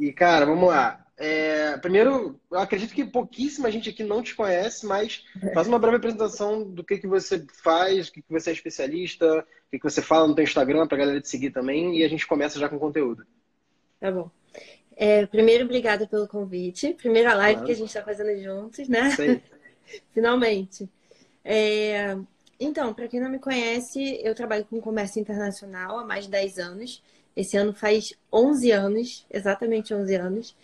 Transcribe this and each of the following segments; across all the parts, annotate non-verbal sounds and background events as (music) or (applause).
E, cara, vamos lá. É, primeiro, eu acredito que pouquíssima gente aqui não te conhece, mas faz uma breve apresentação do que, que você faz, o que, que você é especialista, o que, que você fala no teu Instagram para a galera te seguir também, e a gente começa já com o conteúdo. Tá bom. É, primeiro, obrigada pelo convite. Primeira live claro. que a gente está fazendo juntos, né? Sim. (laughs) Finalmente. É, então, para quem não me conhece, eu trabalho com comércio internacional há mais de 10 anos. Esse ano faz 11 anos, exatamente 11 anos.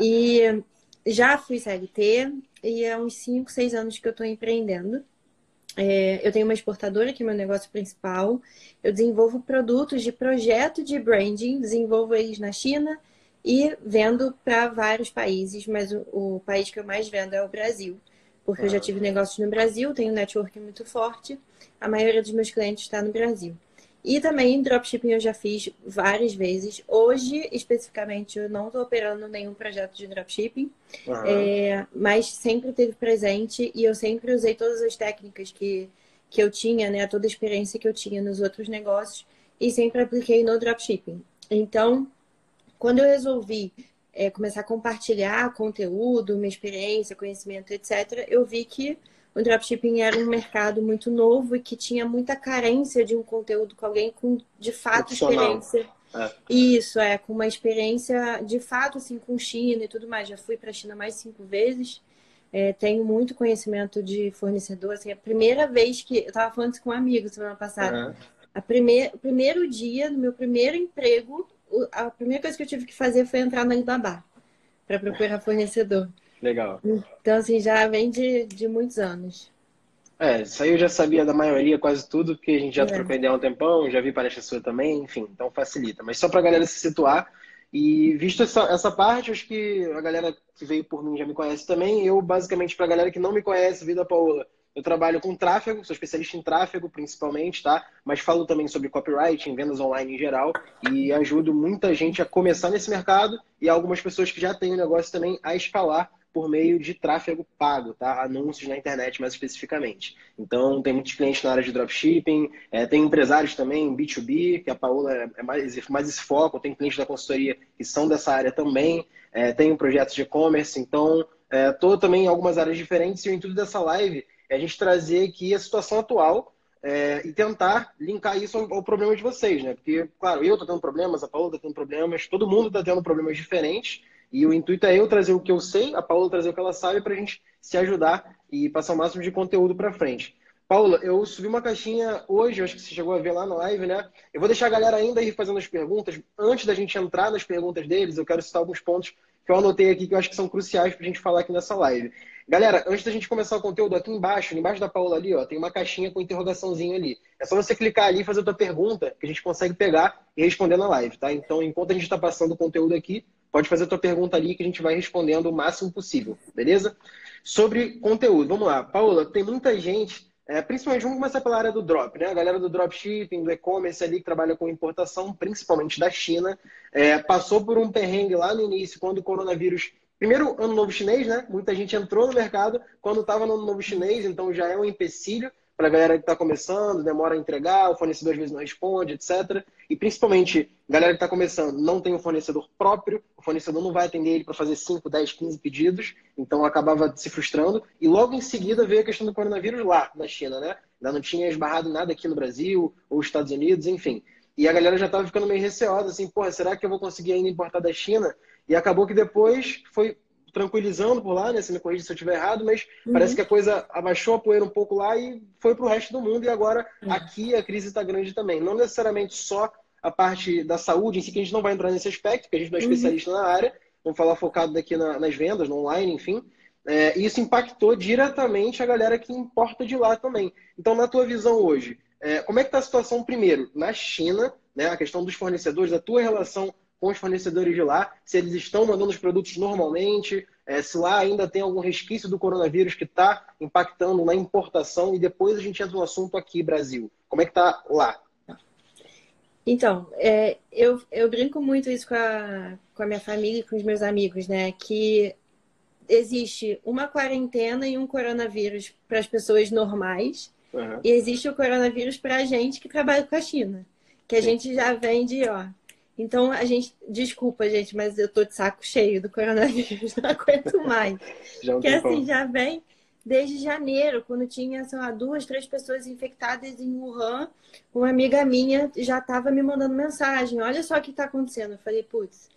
E já fui CLT e há uns 5, 6 anos que eu estou empreendendo. É, eu tenho uma exportadora que é meu negócio principal. Eu desenvolvo produtos de projeto de branding, desenvolvo eles na China e vendo para vários países, mas o, o, país que eu mais vendo é o Brasil, porque ah. eu já tive negócios no Brasil, tenho um network muito forte. A maioria dos meus clientes está no Brasil. E também dropshipping eu já fiz várias vezes. Hoje, especificamente, eu não estou operando nenhum projeto de dropshipping, uhum. é, mas sempre teve presente e eu sempre usei todas as técnicas que, que eu tinha, né, toda a experiência que eu tinha nos outros negócios e sempre apliquei no dropshipping. Então, quando eu resolvi é, começar a compartilhar conteúdo, minha experiência, conhecimento, etc., eu vi que o dropshipping era um mercado muito novo e que tinha muita carência de um conteúdo com alguém com, de fato, experiência. É. Isso, é, com uma experiência de fato, assim, com China e tudo mais. Já fui para a China mais cinco vezes. É, tenho muito conhecimento de fornecedor. Assim, a primeira vez que. Eu estava falando isso com um amigo semana passada. Uhum. A primeir, o primeiro dia do meu primeiro emprego, a primeira coisa que eu tive que fazer foi entrar no Alibaba para procurar fornecedor. Legal. Então, assim, já vem de, de muitos anos. É, isso aí eu já sabia da maioria, quase tudo, porque a gente já é. trocou ideia há um tempão, já vi palestra sua também, enfim, então facilita. Mas só para a galera se situar, e visto essa, essa parte, acho que a galera que veio por mim já me conhece também. Eu, basicamente, para a galera que não me conhece, Vida Paola, eu trabalho com tráfego, sou especialista em tráfego principalmente, tá? Mas falo também sobre copyright, em vendas online em geral, e ajudo muita gente a começar nesse mercado e algumas pessoas que já têm o negócio também a escalar por meio de tráfego pago, tá? Anúncios na internet mais especificamente. Então, tem muitos clientes na área de dropshipping, é, tem empresários também, B2B, que a Paola é, é mais, mais esse foco, tem clientes da consultoria que são dessa área também, é, tem projetos de e-commerce, então, estou é, também em algumas áreas diferentes e o intuito dessa live é a gente trazer aqui a situação atual é, e tentar linkar isso ao, problema de vocês, né? Porque, claro, eu estou tendo problemas, a Paola está tendo problemas, todo mundo está tendo problemas diferentes, e o intuito é eu trazer o que eu sei, a Paula trazer o que ela sabe para a gente se ajudar e passar o máximo de conteúdo para frente. Paula, eu subi uma caixinha hoje, acho que você chegou a ver lá na live, né? Eu vou deixar a galera ainda ir fazendo as perguntas. Antes da gente entrar nas perguntas deles, eu quero citar alguns pontos que eu anotei aqui que eu acho que são cruciais para a gente falar aqui nessa live. Galera, antes da gente começar o conteúdo, aqui embaixo, embaixo da Paula ali, ó, tem uma caixinha com interrogaçãozinho ali. É só você clicar ali e fazer a tua pergunta, que a gente consegue pegar e responder na live, tá? Então, enquanto a gente está passando o conteúdo aqui, Pode fazer a tua pergunta ali que a gente vai respondendo o máximo possível, beleza? Sobre conteúdo, vamos lá. Paula, tem muita gente, é, principalmente vamos começar pela área do drop, né? A galera do dropshipping, do e-commerce ali que trabalha com importação, principalmente da China, é, passou por um perrengue lá no início, quando o coronavírus Primeiro, ano novo chinês, né? Muita gente entrou no mercado quando estava no ano novo chinês, então já é um empecilho para a galera que está começando, demora a entregar, o fornecedor às vezes não responde, etc. E principalmente, galera que está começando não tem um fornecedor próprio, o fornecedor não vai atender ele para fazer 5, 10, 15 pedidos, então acabava se frustrando. E logo em seguida veio a questão do coronavírus lá na China, né? Ainda não tinha esbarrado nada aqui no Brasil, ou Estados Unidos, enfim. E a galera já estava ficando meio receosa, assim, porra, será que eu vou conseguir ainda importar da China? E acabou que depois foi tranquilizando por lá, né? Se me corrija se eu estiver errado, mas uhum. parece que a coisa abaixou a poeira um pouco lá e foi para o resto do mundo. E agora uhum. aqui a crise está grande também. Não necessariamente só a parte da saúde em si, que a gente não vai entrar nesse aspecto, porque a gente não é uhum. especialista uhum. na área. Vamos falar focado daqui na, nas vendas, no online, enfim. É, e isso impactou diretamente a galera que importa de lá também. Então, na tua visão hoje, é, como é que está a situação primeiro na China, né, a questão dos fornecedores, a tua relação com os fornecedores de lá, se eles estão mandando os produtos normalmente, é, se lá ainda tem algum resquício do coronavírus que está impactando na importação e depois a gente entra no assunto aqui, Brasil. Como é que está lá? Então, é, eu, eu brinco muito isso com a, com a minha família e com os meus amigos, né? Que existe uma quarentena e um coronavírus para as pessoas normais uhum. e existe o coronavírus para a gente que trabalha com a China. Que a Sim. gente já vende, ó, Então, a gente, desculpa, gente, mas eu tô de saco cheio do coronavírus, (laughs) não aguento mais. já Porque assim, já vem desde janeiro, quando tinha, sei lá, duas, três pessoas infectadas em Wuhan, uma amiga minha já estava me mandando mensagem: olha só o que está acontecendo. Eu falei, putz,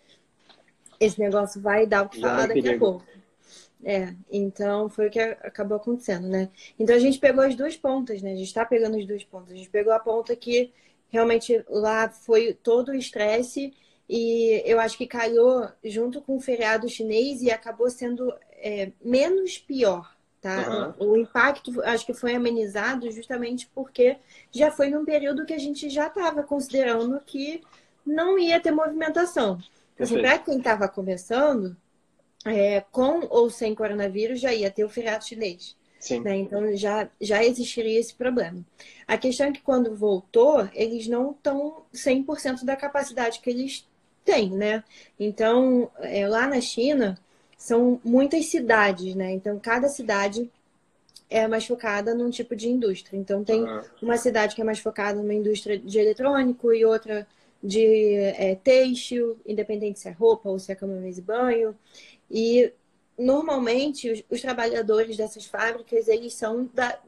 esse negócio vai dar o que falar daqui a pouco. É, então foi o que acabou acontecendo, né? Então a gente pegou as duas pontas, né? A gente está pegando as duas pontas. A gente pegou a ponta que realmente lá foi todo o estresse e eu acho que calhou junto com o feriado chinês e acabou sendo é, menos pior, tá? Uhum. O impacto acho que foi amenizado justamente porque já foi num período que a gente já estava considerando que não ia ter movimentação. Assim, para quem estava começando, é, com ou sem coronavírus, já ia ter o feriado chinês. Né? Então já, já existiria esse problema. A questão é que quando voltou, eles não estão 100% da capacidade que eles têm, né? Então, é, lá na China, são muitas cidades, né? Então, cada cidade é mais focada num tipo de indústria. Então, tem uhum. uma cidade que é mais focada numa indústria de eletrônico e outra de é, têxtil, independente se é roupa ou se é cama, mesa e banho. E normalmente os, os, trabalhadores dessas fábricas eles são da,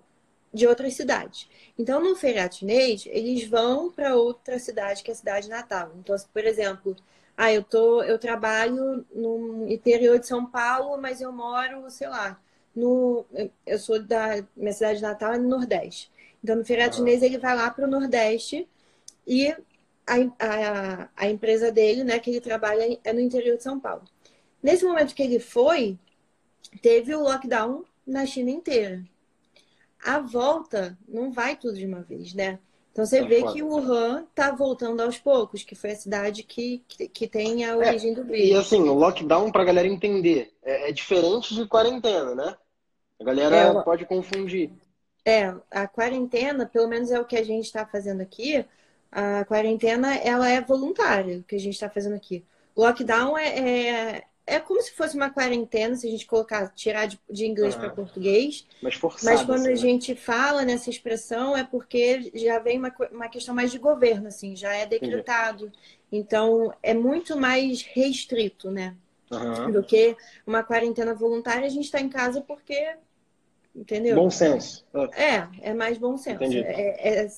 de outras cidades. Então no feriado chinês eles vão para outra cidade que é a cidade natal. Então, por exemplo, ah, eu tô, eu trabalho no interior de São Paulo, mas eu moro, sei lá, no, eu sou da minha cidade natal é no Nordeste. Então no feriado ah. chinês ele vai lá para o Nordeste e a, a, a empresa dele, né, que ele trabalha é no interior de São Paulo. Nesse momento que ele foi, teve o lockdown na China inteira. A volta não vai tudo de uma vez, né? Então você tá vê foda. que Wuhan está voltando aos poucos, que foi a cidade que, que, que tem a é, origem é, do vírus. E assim, o lockdown, para a galera entender, é, é, diferente de quarentena, né? A galera é, pode confundir. É, a quarentena, pelo menos é o que a gente está fazendo aqui, a quarentena ela é voluntária, o que a gente está fazendo aqui. Lockdown é, é, é como se fosse uma quarentena, se a gente colocar, tirar de, de inglês para português. Mas forçado. Mas quando assim, a né? gente fala nessa expressão, é porque já vem uma, uma questão mais de governo, assim, já é decretado. Entendi. Então, é muito mais restrito, né? Uhum. Do que uma quarentena voluntária, a gente está em casa porque. Entendeu? Bom senso. É, é mais bom senso. Entendi. É, é,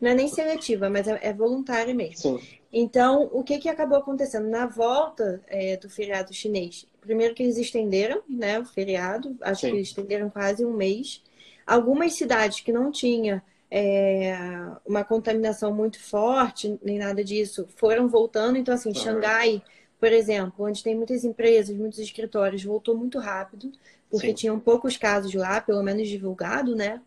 não é nem seletiva, mas é, é voluntária mesmo. Sim. Então, o que, que acabou acontecendo? Na volta é, do feriado chinês, primeiro que eles estenderam né, o feriado, acho Sim. que eles estenderam quase um mês. Algumas cidades que não tinham é, uma contaminação muito forte, nem nada disso, foram voltando. Então, assim. Xangai, por exemplo, onde tem muitas empresas, muitos escritórios, voltou muito rápido, porque Sim. tinham poucos casos lá, pelo menos divulgado, né?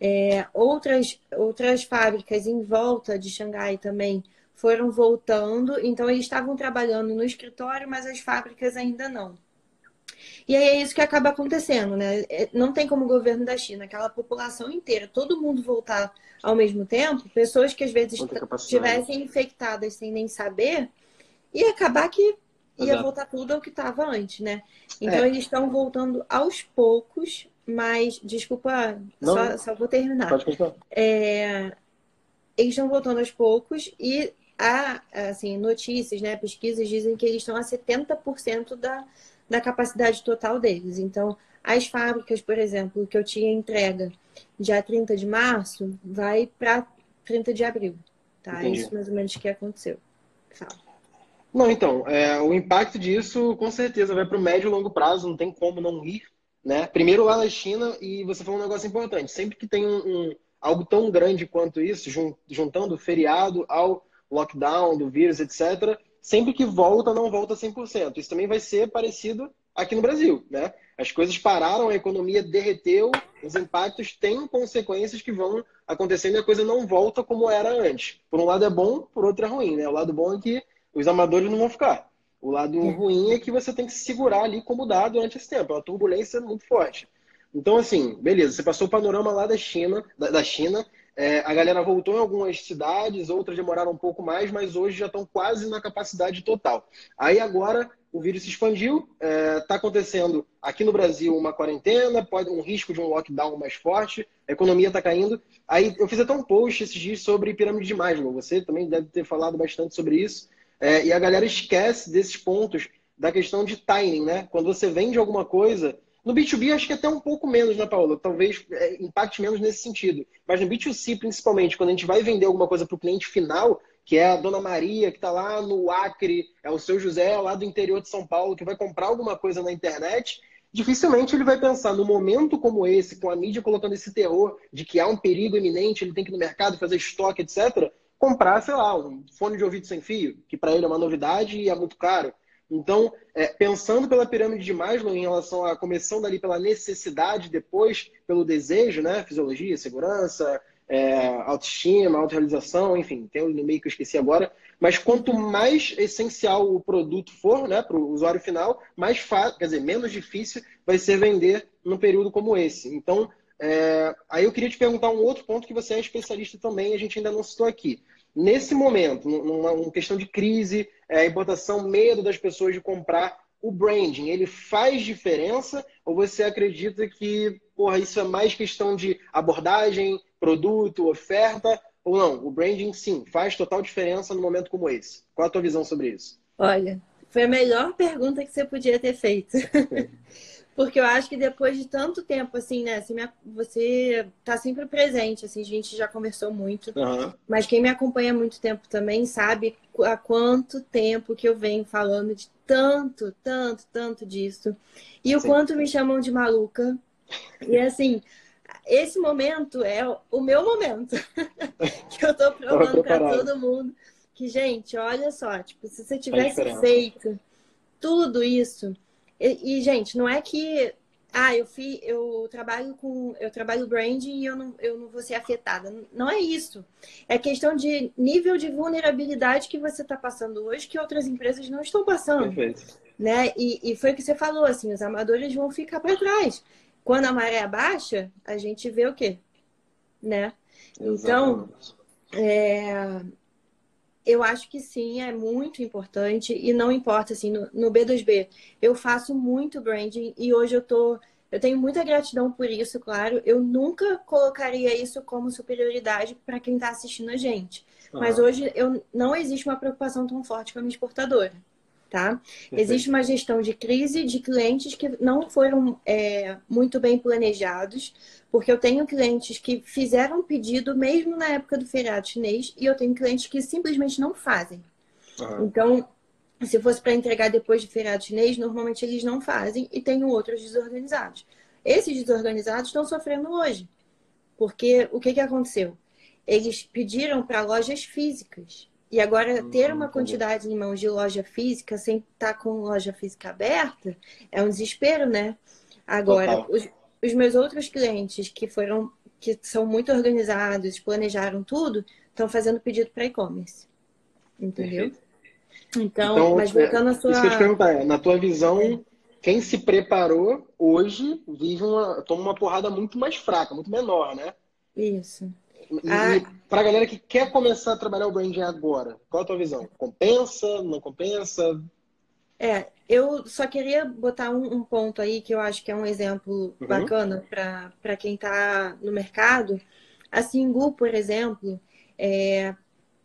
É, outras, outras fábricas em volta de Xangai também foram voltando, então eles estavam trabalhando no escritório, mas as fábricas ainda não. E aí é isso que acaba acontecendo, né? É, não tem como o governo da China, aquela população inteira, todo mundo voltar ao mesmo tempo, pessoas que às vezes estivessem infectadas sem nem saber, e acabar que ia Exato. voltar tudo ao que estava antes, né? Então é. eles estão voltando aos poucos, mas, desculpa, só, só, vou terminar. Pode. É, eles estão voltando aos poucos e há, assim, notícias, né, pesquisas dizem que eles estão a 70% da, da capacidade total deles. Então, as fábricas, por exemplo, que eu tinha entrega dia 30 de março, vai para 30 de abril. Tá? É isso mais ou menos que aconteceu. Fala. Não, então, é, o impacto disso com certeza vai para o médio e longo prazo, não tem como não ir, né? Primeiro lá na China, e você falou um negócio importante, sempre que tem um, um algo tão grande quanto isso, juntando o feriado ao lockdown do vírus, etc., sempre que volta, não volta 100%. Isso também vai ser parecido aqui no Brasil, né? As coisas pararam, a economia derreteu, os impactos têm consequências que vão acontecendo e a coisa não volta como era antes. Por um lado é bom, por outro é ruim, né? O lado bom é que os amadores não vão ficar. O lado ruim é que você tem que se segurar ali como dá durante esse tempo. É uma turbulência muito forte. Então, assim, beleza, você passou o panorama lá da China, da, da China. É, a galera voltou em algumas cidades, outras demoraram um pouco mais, mas hoje já estão quase na capacidade total. Aí agora o vírus se expandiu, está é, tá acontecendo aqui no Brasil uma quarentena, pode um risco de um lockdown mais forte, a economia está caindo. Aí eu fiz até um post esses dias sobre pirâmide de Maslow. Você também deve ter falado bastante sobre isso. É, e a galera esquece desses pontos da questão de timing, né? Quando você vende alguma coisa. No B2B, acho que até um pouco menos, né, Paula? Talvez é, impacte menos nesse sentido. Mas no B2C, principalmente, quando a gente vai vender alguma coisa para o cliente final, que é a Dona Maria, que está lá no Acre, é o seu José, lá do interior de São Paulo, que vai comprar alguma coisa na internet, dificilmente ele vai pensar no momento como esse, com a mídia colocando esse terror de que há um perigo iminente, ele tem que ir no mercado fazer estoque, etc., comprar, sei lá, um fone de ouvido sem fio, que para ele é uma novidade e é muito caro. Então, é, pensando pela pirâmide de Maslow em relação a começando ali pela necessidade, depois pelo desejo, né? Fisiologia, segurança, é, autoestima, autorrealização, enfim, tem um no meio que eu esqueci agora. Mas quanto mais essencial o produto for, né, para o usuário final, mais fácil, quer dizer, menos difícil vai ser vender num período como esse. Então, é, aí eu queria te perguntar um outro ponto que você é especialista também, a gente ainda não citou aqui. Nesse momento, numa, numa questão de crise, é, importação, medo das pessoas de comprar, o branding, ele faz diferença? Ou você acredita que porra, isso é mais questão de abordagem, produto, oferta? Ou não? O branding, sim, faz total diferença num momento como esse. Qual a tua visão sobre isso? Olha, foi a melhor pergunta que você podia ter feito. (laughs) Porque eu acho que depois de tanto tempo, assim, né? Assim, você tá sempre presente, assim, a gente já conversou muito. Uhum. Mas quem me acompanha há muito tempo também sabe há quanto tempo que eu venho falando de tanto, tanto, tanto disso. E o Sim. quanto me chamam de maluca. E assim, esse momento é o meu momento. (laughs) que eu tô provando para todo mundo. Que, gente, olha só, tipo, se você tivesse feito tudo isso e, e, gente, não é que ah, eu fiz, eu trabalho com, eu trabalho branding e eu não, eu não vou ser afetada. Não é isso. É questão de nível de vulnerabilidade que você está passando hoje que outras empresas não estão passando. Perfeito. Né? E, e foi o que você falou, assim, os amadores vão ficar para trás. Quando a maré baixa, a gente vê o quê? Né? Então, é, eu acho que sim, é muito importante e não importa assim no, no, B2B. Eu faço muito branding e hoje eu tô eu tenho muita gratidão por isso, claro. Eu nunca colocaria isso como superioridade para quem está assistindo a gente. Uhum. Mas hoje eu não existe uma preocupação tão forte com a minha exportadora tá? Existe uma gestão de crise de clientes que não foram é, muito bem planejados, porque eu tenho clientes que fizeram pedido mesmo na época do feriado chinês e eu tenho clientes que simplesmente não fazem. Uhum. Então, se fosse para entregar depois do feriado chinês, normalmente eles não fazem e tenho outros desorganizados. Esses desorganizados estão sofrendo hoje, porque o que, que aconteceu? Eles pediram para lojas físicas e agora, ter uma quantidade em mãos de loja física, sem estar tá com loja física aberta, é um desespero, né? Agora, os, os, meus outros clientes que foram, que são muito organizados, planejaram tudo, estão fazendo pedido para e-commerce. Entendeu? Então, então, mas voltando é, à sua. Isso que eu te perguntar, é, na tua visão, é. quem se preparou hoje vive uma, toma uma porrada muito mais fraca, muito menor, né? Isso. E, ah. para a galera que quer começar a trabalhar o branding agora, qual a tua visão? Compensa? Não compensa? É, eu só queria botar um, um ponto aí que eu acho que é um exemplo uhum. bacana para quem está no mercado. A Singu, por exemplo, é,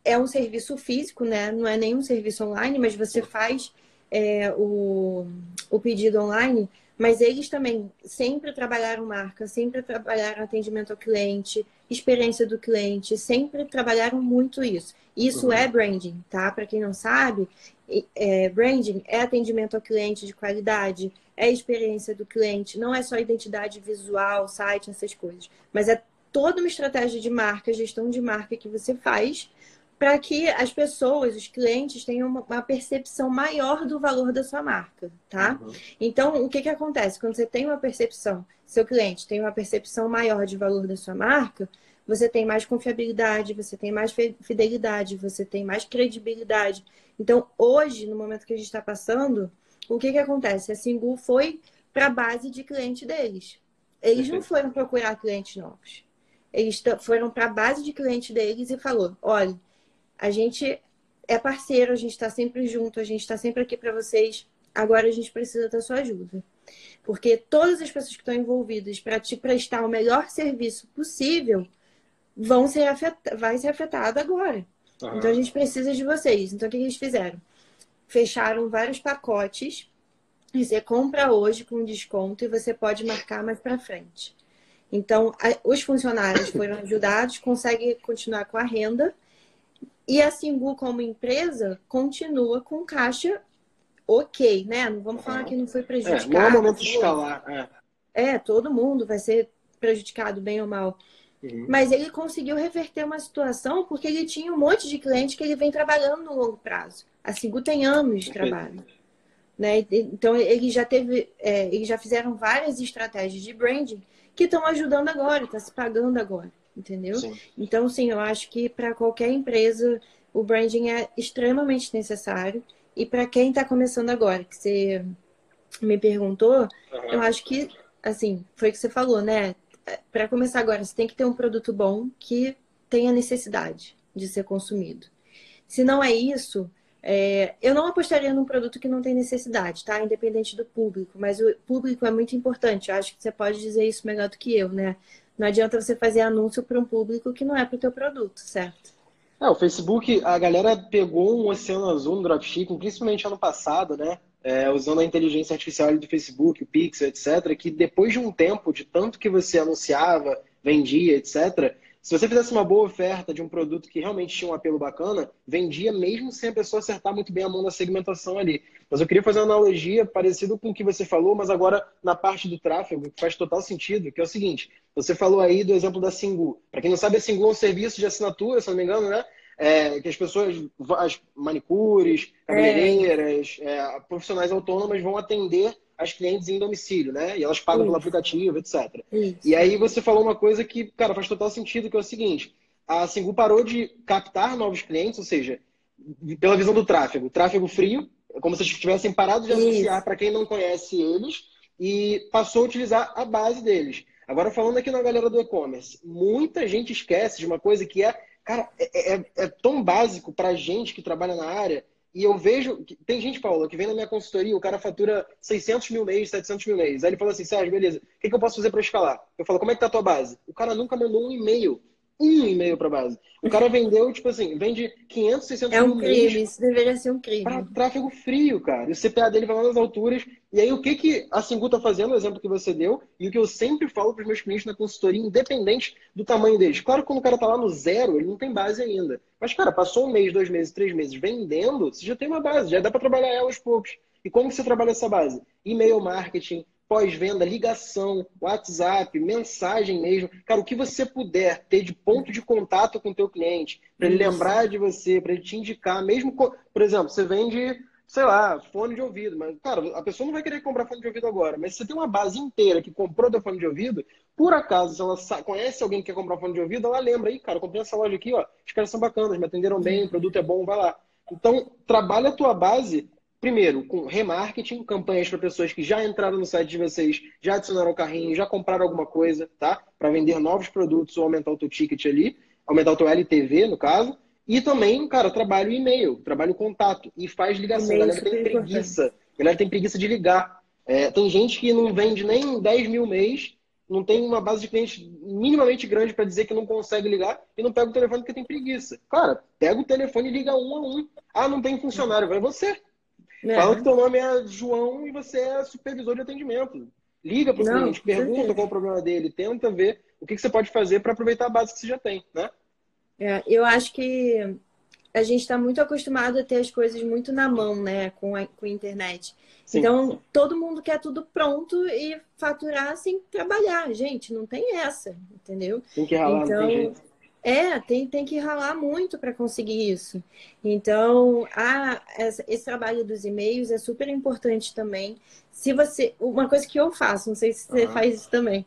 é um serviço físico, né? Não é nenhum serviço online, mas você faz é, o, o pedido online mas eles também sempre trabalharam marca, sempre trabalharam atendimento ao cliente, experiência do cliente, sempre trabalharam muito isso. Isso uhum. é branding, tá? Para quem não sabe, é, branding é atendimento ao cliente de qualidade, é experiência do cliente, não é só identidade visual, site, essas coisas, mas é toda uma estratégia de marca, gestão de marca que você faz para que as pessoas, os clientes, tenham uma, percepção maior do valor da sua marca, tá? Uhum. Então, o que, que acontece? Quando você tem uma percepção, seu cliente tem uma percepção maior de valor da sua marca, você tem mais confiabilidade, você tem mais fidelidade, você tem mais credibilidade. Então, hoje, no momento que a gente está passando, o que, que acontece? A Singu foi para a base de cliente deles. Eles não foram procurar clientes novos. Eles foram para a base de cliente deles e falou: olha, a gente é parceiro, a gente está sempre junto, a gente está sempre aqui para vocês. Agora a gente precisa da sua ajuda. Porque todas as pessoas que estão envolvidas para te prestar o melhor serviço possível vão ser afetadas, vai ser afetada agora. Uhum. Então a gente precisa de vocês. Então o que eles fizeram? Fecharam vários pacotes. Você compra hoje com desconto e você pode marcar mais para frente. Então, os funcionários foram ajudados, conseguem continuar com a renda. E a Singu, como empresa, continua com caixa ok, né? Não vamos falar que não foi prejudicado. É, não é momento de escalar. É. é, todo mundo vai ser prejudicado, bem ou mal. Uhum. Mas ele conseguiu reverter uma situação porque ele tinha um monte de cliente que ele vem trabalhando no longo prazo. A Singu tem anos de trabalho. Né? Então, ele já teve, é, eles já fizeram várias estratégias de branding que estão ajudando agora, está se pagando agora, entendeu? Sim. Então, sim, eu acho que para qualquer empresa o branding é extremamente necessário. E para quem está começando agora, que você me perguntou, uhum. eu acho que, assim, foi o que você falou, né? Para começar agora, você tem que ter um produto bom que tenha necessidade de ser consumido. Se não é isso, é, eu não apostaria num produto que não tem necessidade, tá? Independente do público, mas o público é muito importante. Eu acho que você pode dizer isso melhor do que eu, né? Não adianta você fazer anúncio para um público que não é para o teu produto, certo? É, o Facebook, a galera pegou um oceano azul no dropshipping, principalmente ano passado, né? É, usando a inteligência artificial do Facebook, o Pixel, etc., que depois de um tempo, de tanto que você anunciava, vendia, etc., se você fizesse uma boa oferta de um produto que realmente tinha um apelo bacana, vendia mesmo sem a pessoa acertar muito bem a mão na segmentação ali. Mas eu queria fazer uma analogia parecida com o que você falou, mas agora na parte do tráfego, que faz total sentido, que é o seguinte: você falou aí do exemplo da Singu. Para quem não sabe, a Singu é um serviço de assinatura, se não me engano, né? É, que as pessoas, as manicures, cabeleireiras, é. É, profissionais autônomas vão atender as clientes em domicílio, né? E elas pagam Isso. pelo aplicativo, etc. Isso. E aí você falou uma coisa que, cara, faz total sentido, que é o seguinte: a Singu parou de captar novos clientes, ou seja, pela visão do tráfego, tráfego frio, como se tivessem parado de anunciar para quem não conhece eles e passou a utilizar a base deles. Agora, falando aqui na galera do e-commerce, muita gente esquece de uma coisa que é, cara, é, é, é tão básico para gente que trabalha na área e eu vejo. Tem gente, Paula, que vem na minha consultoria, o cara fatura 600 mil mês, 700 mil mês. Aí ele fala assim: Sérgio, beleza, o que, que eu posso fazer para escalar? Eu falo: como é que tá a tua base? O cara nunca mandou um e-mail. Um e-mail para base. O cara vendeu, tipo assim, vende 500, 600 é um crime. Isso deveria ser um crime. Para tráfego frio, cara. E o CPA dele vai lá nas alturas. E aí, o que, que a Singu tá fazendo, o exemplo que você deu, e o que eu sempre falo para os meus clientes na consultoria, independente do tamanho deles. Claro que quando o cara tá lá no zero, ele não tem base ainda. Mas, cara, passou um mês, dois meses, três meses vendendo, você já tem uma base, já dá para trabalhar ela aos poucos. E como que você trabalha essa base? E-mail marketing, pós-venda, ligação, WhatsApp, mensagem mesmo. Cara, o que você puder ter de ponto de contato com o teu cliente, para ele lembrar de você, para ele te indicar, mesmo, por exemplo, você vende, sei lá, fone de ouvido, mas, cara, a pessoa não vai querer comprar fone de ouvido agora, mas se você tem uma base inteira que comprou teu fone de ouvido, por acaso, se ela conhece alguém que quer comprar fone de ouvido, ela lembra aí, cara, eu comprei essa loja aqui, ó, os caras são bacanas, me atenderam bem, o produto é bom, vai lá. Então, trabalha a tua base, primeiro, com remarketing, campanhas para pessoas que já entraram no site de vocês, já adicionaram o carrinho, já compraram alguma coisa, tá? Para vender novos produtos ou aumentar o teu ticket ali, aumentar o teu LTV, no caso. E também, cara, trabalho e-mail, trabalho contato e faz ligação. A galera tem preguiça. A galera tem preguiça de ligar. É, tem gente que não vende nem 10 mil mês não tem uma base de clientes minimamente grande para dizer que não consegue ligar e não pega o telefone porque tem preguiça. Cara, pega o telefone e liga um a um. Ah, não tem funcionário, vai você. É. Fala que teu nome é João e você é supervisor de atendimento. Liga para o cliente, pergunta qual é o problema dele, tenta ver o que, que você pode fazer para aproveitar a base que você já tem, né? É, eu acho que a gente está muito acostumado a ter as coisas muito na mão, né, com a, com a internet. Sim. Então, todo mundo quer tudo pronto e faturar sem trabalhar. Gente, não tem essa, entendeu? Tem que ralar, então, não tem jeito. É, tem, tem que ralar muito para conseguir isso. Então, a, esse trabalho dos e-mails é super importante também. Se você. Uma coisa que eu faço, não sei se você uhum. faz isso também,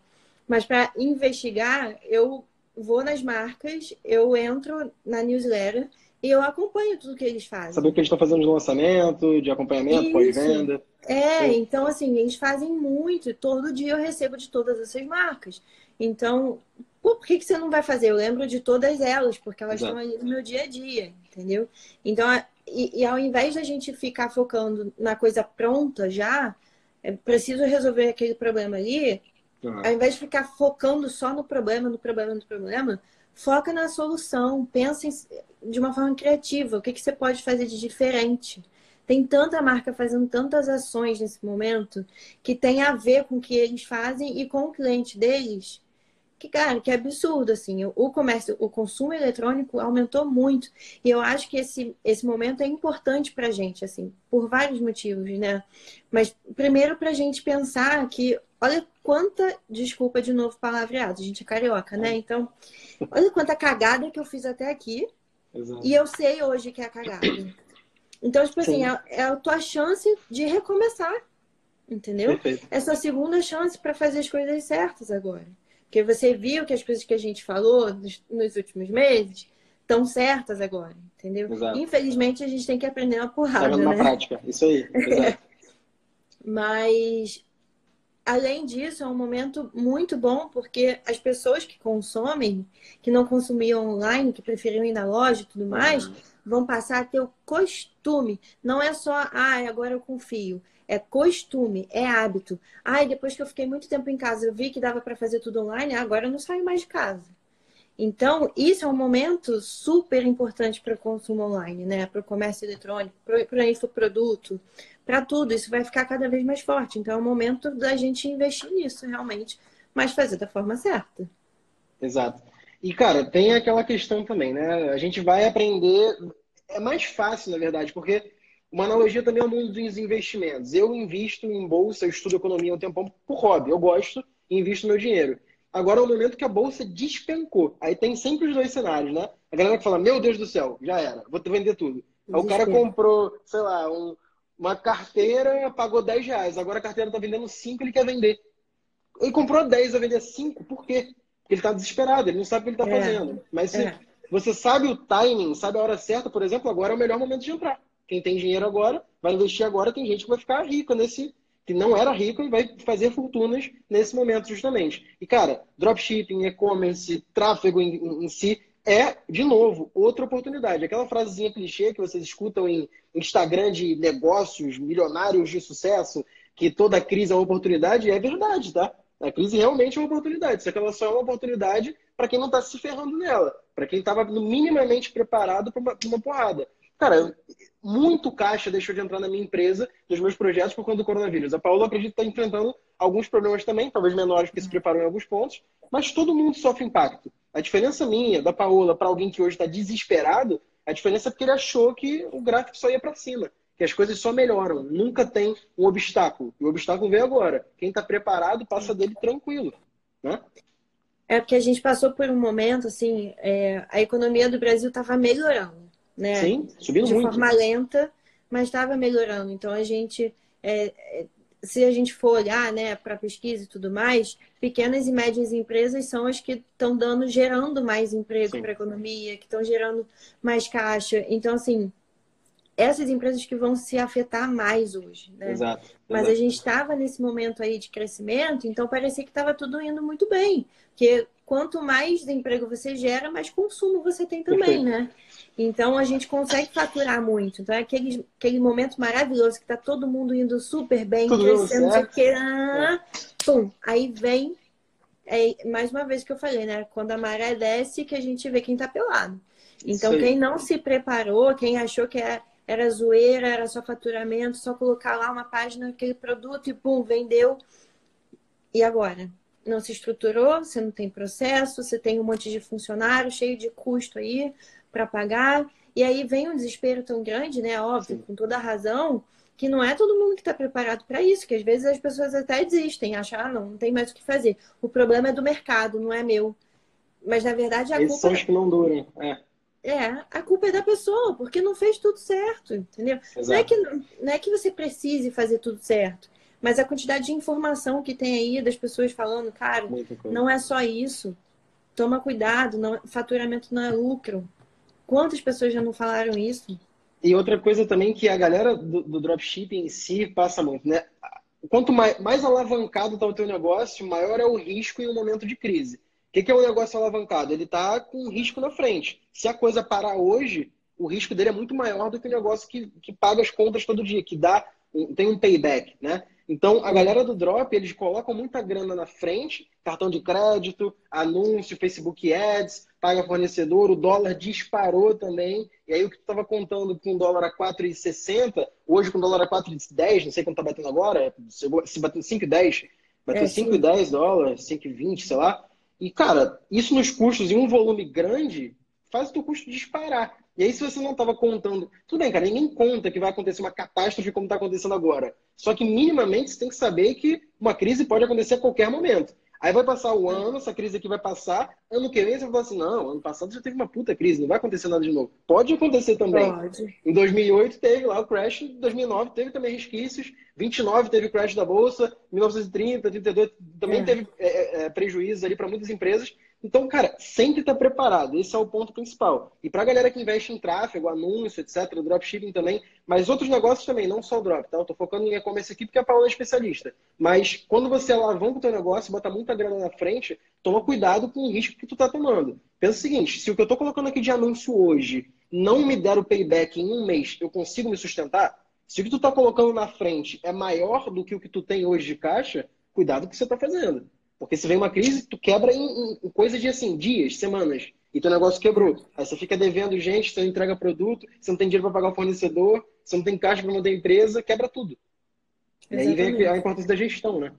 mas para investigar, eu vou nas marcas, eu entro na newsletter eu acompanho tudo que eles fazem. Saber o que eles estão fazendo de lançamento, de acompanhamento, pós-venda. É, Sim. então assim, eles fazem muito. Todo dia eu recebo de todas essas marcas. Então, por que, que você não vai fazer? Eu lembro de todas elas, porque elas Exato. estão aí no meu dia a dia, entendeu? Então, e, e, ao invés da gente ficar focando na coisa pronta já, é preciso resolver aquele problema ali, uhum. ao invés de ficar focando só no problema, no problema, no problema, foca na solução, pensa de uma forma criativa, o que, que você pode fazer de diferente. Tem tanta marca fazendo tantas ações nesse momento que tem a ver com o que eles fazem e com o cliente deles que, cara, que absurdo, assim. O comércio, o consumo eletrônico aumentou muito. E eu acho que esse, esse momento é importante pra gente, assim, por vários motivos, né? Mas, primeiro, pra gente pensar que, olha quanta, desculpa de novo palavreado, a gente é carioca, né? Então, olha quanta cagada que eu fiz até aqui. Exato. E eu sei hoje que é a cagada. Então, tipo assim, é, é, a tua chance de recomeçar. Entendeu? Perfeito. Essa segunda chance para fazer as coisas certas agora. Porque você viu que as coisas que a gente falou nos, nos últimos meses estão certas agora, entendeu? Exato. Infelizmente, a gente tem que aprender uma porrada, tá né? na prática, isso aí. (laughs) Mas, além disso, é um momento muito bom, porque as pessoas que consomem, que não consumiam online, que preferiam ir na loja e tudo mais, uhum. vão passar a ter o costume. Não é só, ah, agora eu confio é costume, é hábito. Ai, depois que eu fiquei muito tempo em casa, eu vi que dava para fazer tudo online, agora eu não saio mais de casa. Então, isso é um momento super importante para o consumo online, né? Para o comércio eletrônico, para o infoproduto, para tudo. Isso vai ficar cada vez mais forte. Então, é o momento da gente investir nisso realmente, mas fazer da forma certa. Exato. E, cara, tem aquela questão também, né? A gente vai aprender. É mais fácil, na verdade, porque uma analogia também ao mundo dos investimentos. Eu invisto em bolsa, eu estudo economia um tempão por hobby. Eu gosto e invisto meu dinheiro. Agora é o momento que a bolsa despencou. Aí tem sempre os dois cenários, né? A galera que fala, meu Deus do céu, já era, vou vender tudo. Aí o cara comprou, sei lá, um, uma carteira, pagou 10 reais. Agora a carteira está vendendo 5, ele quer vender. Ele comprou 10, vai vender 5, por quê? Porque ele está desesperado, ele não sabe o que ele está é. fazendo. Mas se é. você sabe o timing, sabe a hora certa, por exemplo, agora é o melhor momento de entrar. Quem tem dinheiro agora vai investir agora, tem gente que vai ficar rica nesse que não era rico e vai fazer fortunas nesse momento justamente. E cara, dropshipping, e-commerce, tráfego em, em, si é, de novo, outra oportunidade. Aquela frasezinha clichê que vocês escutam em Instagram de negócios milionários de sucesso, que toda crise é uma oportunidade, é verdade, tá? A crise realmente é uma oportunidade, só que ela só é uma oportunidade para quem não está se ferrando nela, para quem estava minimamente preparado para uma, uma porrada. Cara, muito caixa deixou de entrar na minha empresa, nos meus projetos, por conta do coronavírus. A Paula, acredito, está enfrentando alguns problemas também, talvez menores, porque se preparou em alguns pontos, mas todo mundo sofre impacto. A diferença minha, da Paola, para alguém que hoje está desesperado, a diferença é porque ele achou que o gráfico só ia para cima, que as coisas só melhoram. Nunca tem um obstáculo. E o obstáculo veio agora. Quem está preparado passa dele tranquilo. Né? É porque a gente passou por um momento, assim, é, a economia do Brasil estava melhorando né? Sim, subindo de muito. forma lenta, mas estava melhorando. Então a gente, é, é, se a gente for olhar, né, para pesquisa e tudo mais, pequenas e médias empresas são as que estão dando, gerando mais emprego para a economia, que estão gerando mais caixa. Então assim, essas empresas que vão se afetar mais hoje, né? Exato. Mas exato. a gente estava nesse momento aí de crescimento, então parecia que estava tudo indo muito bem, porque quanto mais emprego você gera, mais consumo você tem também, Perfeito. né? Então a gente consegue faturar muito. Então é aquele, aquele momento maravilhoso que tá todo mundo indo super bem, Tudo crescendo, certo. que, ah, pum, aí vem, é, mais uma vez que eu falei, né? Quando a maré desce, que a gente vê quem tá pelado. Então quem não se preparou, quem achou que era, era zoeira, era só faturamento, só colocar lá uma página, aquele produto e pum, vendeu. E agora? Não se estruturou, você não tem processo, você tem um monte de funcionário cheio de custo aí, para pagar. E aí vem um desespero tão grande, né? Óbvio, com toda a razão, que não é todo mundo que está preparado para isso, que às vezes as pessoas até desistem, acham, ah, não, não tem mais o que fazer. O problema é do mercado, não é meu. Mas na verdade a Esses culpa. São os que não duram, é. É, a culpa é da pessoa, porque não fez tudo certo, entendeu? Não é, que, não é que você precise fazer tudo certo, mas a quantidade de informação que tem aí das pessoas falando, cara, não é só isso. Toma cuidado, não, faturamento não é lucro. Quantas pessoas já não falaram isso? E outra coisa também que a galera do, do dropshipping em si passa muito, né? Quanto mais, mais alavancado está o teu negócio, maior é o risco em um momento de crise. O que, que é um negócio alavancado? Ele está com um risco na frente. Se a coisa parar hoje, o risco dele é muito maior do que o um negócio que, que paga as contas todo dia, que dá tem um payback, né? Então, a galera do Drop, eles colocam muita grana na frente, cartão de crédito, anúncio, Facebook Ads, paga fornecedor, o dólar disparou também. E aí o que tu estava contando com o dólar a 4,60, hoje com o dólar a 4,10, não sei quanto tá batendo agora, se bateu 5,10, bateu é, 5,10 dólares, 5,20, sei lá. E, cara, isso nos custos em um volume grande faz o teu custo disparar. E aí, se você não estava contando. Tudo bem, cara, ninguém conta que vai acontecer uma catástrofe como está acontecendo agora. Só que, minimamente, você tem que saber que uma crise pode acontecer a qualquer momento. Aí vai passar o ano, essa crise aqui vai passar, ano que vem você vai falar assim, não, ano passado já teve uma puta crise, não vai acontecer nada de novo. Pode acontecer também. Pode. Em 2008 teve lá o crash, em 2009 teve também resquícios, 29 teve o crash da Bolsa, 1930, 32 também é. teve é, é, é prejuízos ali para muitas empresas. Então, cara, sempre está preparado. Esse é o ponto principal. E para a galera que investe em tráfego, anúncio, etc., dropshipping também, mas outros negócios também, não só o drop, tá? Eu tô focando em e-commerce aqui porque a Paula é especialista. Mas quando você alavanca o teu negócio, bota muita grana na frente, toma cuidado com o risco que tu tá tomando. Pensa o seguinte, se o que eu tô colocando aqui de anúncio hoje não me der o payback em um mês, eu consigo me sustentar? Se o que tu tá colocando na frente é maior do que o que tu tem hoje de caixa, cuidado com o que você tá fazendo. Porque se vem uma crise, tu quebra em, em coisa de assim, dias, semanas. E teu negócio quebrou. Aí você fica devendo gente, você não entrega produto, você não tem dinheiro para pagar o fornecedor, você não tem caixa para manter a empresa, quebra tudo. Exatamente. E aí vem a importância da gestão, né?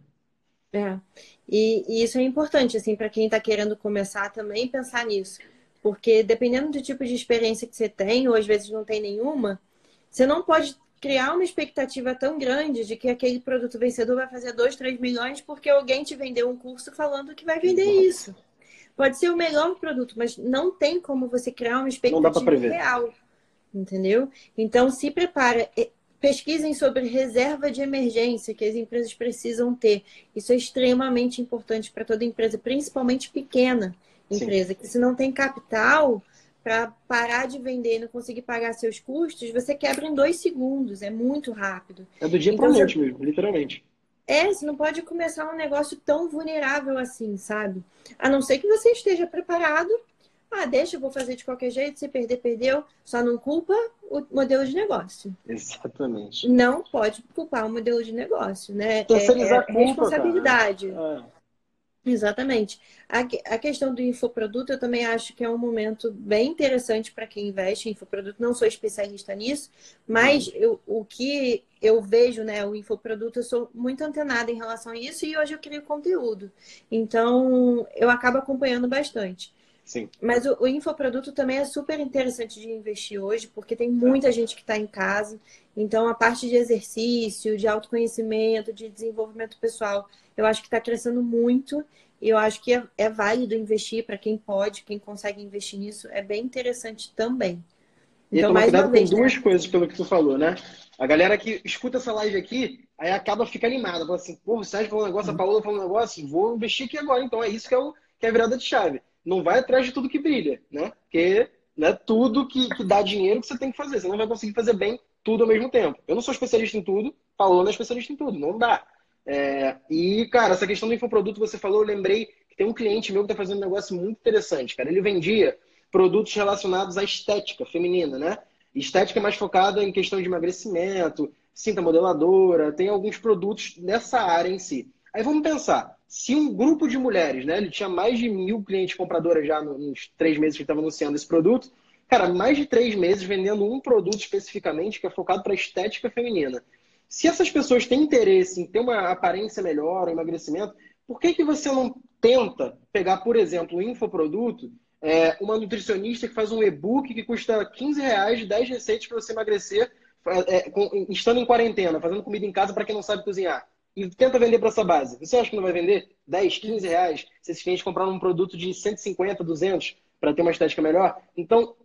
É. E, e isso é importante, assim, para quem está querendo começar também pensar nisso. Porque dependendo do tipo de experiência que você tem, ou às vezes não tem nenhuma, você não pode criar uma expectativa tão grande de que aquele produto vencedor vai fazer 2, 3 milhões porque alguém te vendeu um curso falando que vai vender isso. Pode ser o melhor produto, mas não tem como você criar uma expectativa real. Entendeu? Então se prepara. Pesquisem sobre reserva de emergência que as empresas precisam ter. Isso é extremamente importante para toda empresa, principalmente pequena empresa, Sim. que se não tem capital, para parar de vender e não conseguir pagar seus custos, você quebra em dois segundos, é muito rápido. É do dia então, para noite mesmo, literalmente. É, você não pode começar um negócio tão vulnerável assim, sabe? A não ser que você esteja preparado. Ah, deixa, eu vou fazer de qualquer jeito, se perder, perdeu. Só não culpa o modelo de negócio. Exatamente. Não pode culpar o modelo de negócio, né? Terceirizar é, é, culpa, responsabilidade. Cara. É. Exatamente. A, a questão do infoproduto, eu também acho que é um momento bem interessante para quem investe em infoproduto. Não sou especialista nisso, mas uhum. eu, o que eu vejo, né, o infoproduto, eu sou muito antenada em relação a isso e hoje eu crio conteúdo. Então, eu acabo acompanhando bastante. Sim. Mas o, o, infoproduto também é super interessante de investir hoje, porque tem muita gente que está em casa. Então, a parte de exercício, de autoconhecimento, de desenvolvimento pessoal eu acho que está crescendo muito e eu acho que é, é válido investir para quem pode, quem consegue investir nisso, é bem interessante também. Então, e mais cuidado vez, com duas né? coisas pelo que tu falou, né? A galera que escuta essa live aqui, aí acaba fica animada, fala assim, pô, o Sérgio falou um negócio, a Paola falou um negócio, vou investir aqui agora. Então é isso que é, o, que é a virada de chave. Não vai atrás de tudo que brilha, né? Porque é tudo que, que dá dinheiro que você tem que fazer. Você não vai conseguir fazer bem tudo ao mesmo tempo. Eu não sou especialista em tudo, Paola não é especialista em tudo, não dá. É, e, cara, essa questão do infoproduto você falou, eu lembrei que tem um cliente meu que está fazendo um negócio muito interessante, cara. Ele vendia produtos relacionados à estética feminina, né? Estética mais focada em questão de emagrecimento, cinta modeladora, tem alguns produtos nessa área em si. Aí vamos pensar, se um grupo de mulheres, né? Ele tinha mais de mil clientes compradoras já nos três meses que estava anunciando esse produto. Cara, mais de três meses vendendo um produto especificamente que é focado para estética feminina. Se essas pessoas têm interesse em ter uma aparência melhor, um emagrecimento, por que, que você não tenta pegar, por exemplo, um infoproduto, é, uma nutricionista que faz um e-book que custa 15 reais, 10 receitas para você emagrecer, é, com, estando em quarentena, fazendo comida em casa para quem não sabe cozinhar. E tenta vender para essa base. Você acha que não vai vender 10, 15 reais se esses clientes compraram um produto de 150, 200 para ter uma estética melhor? Então,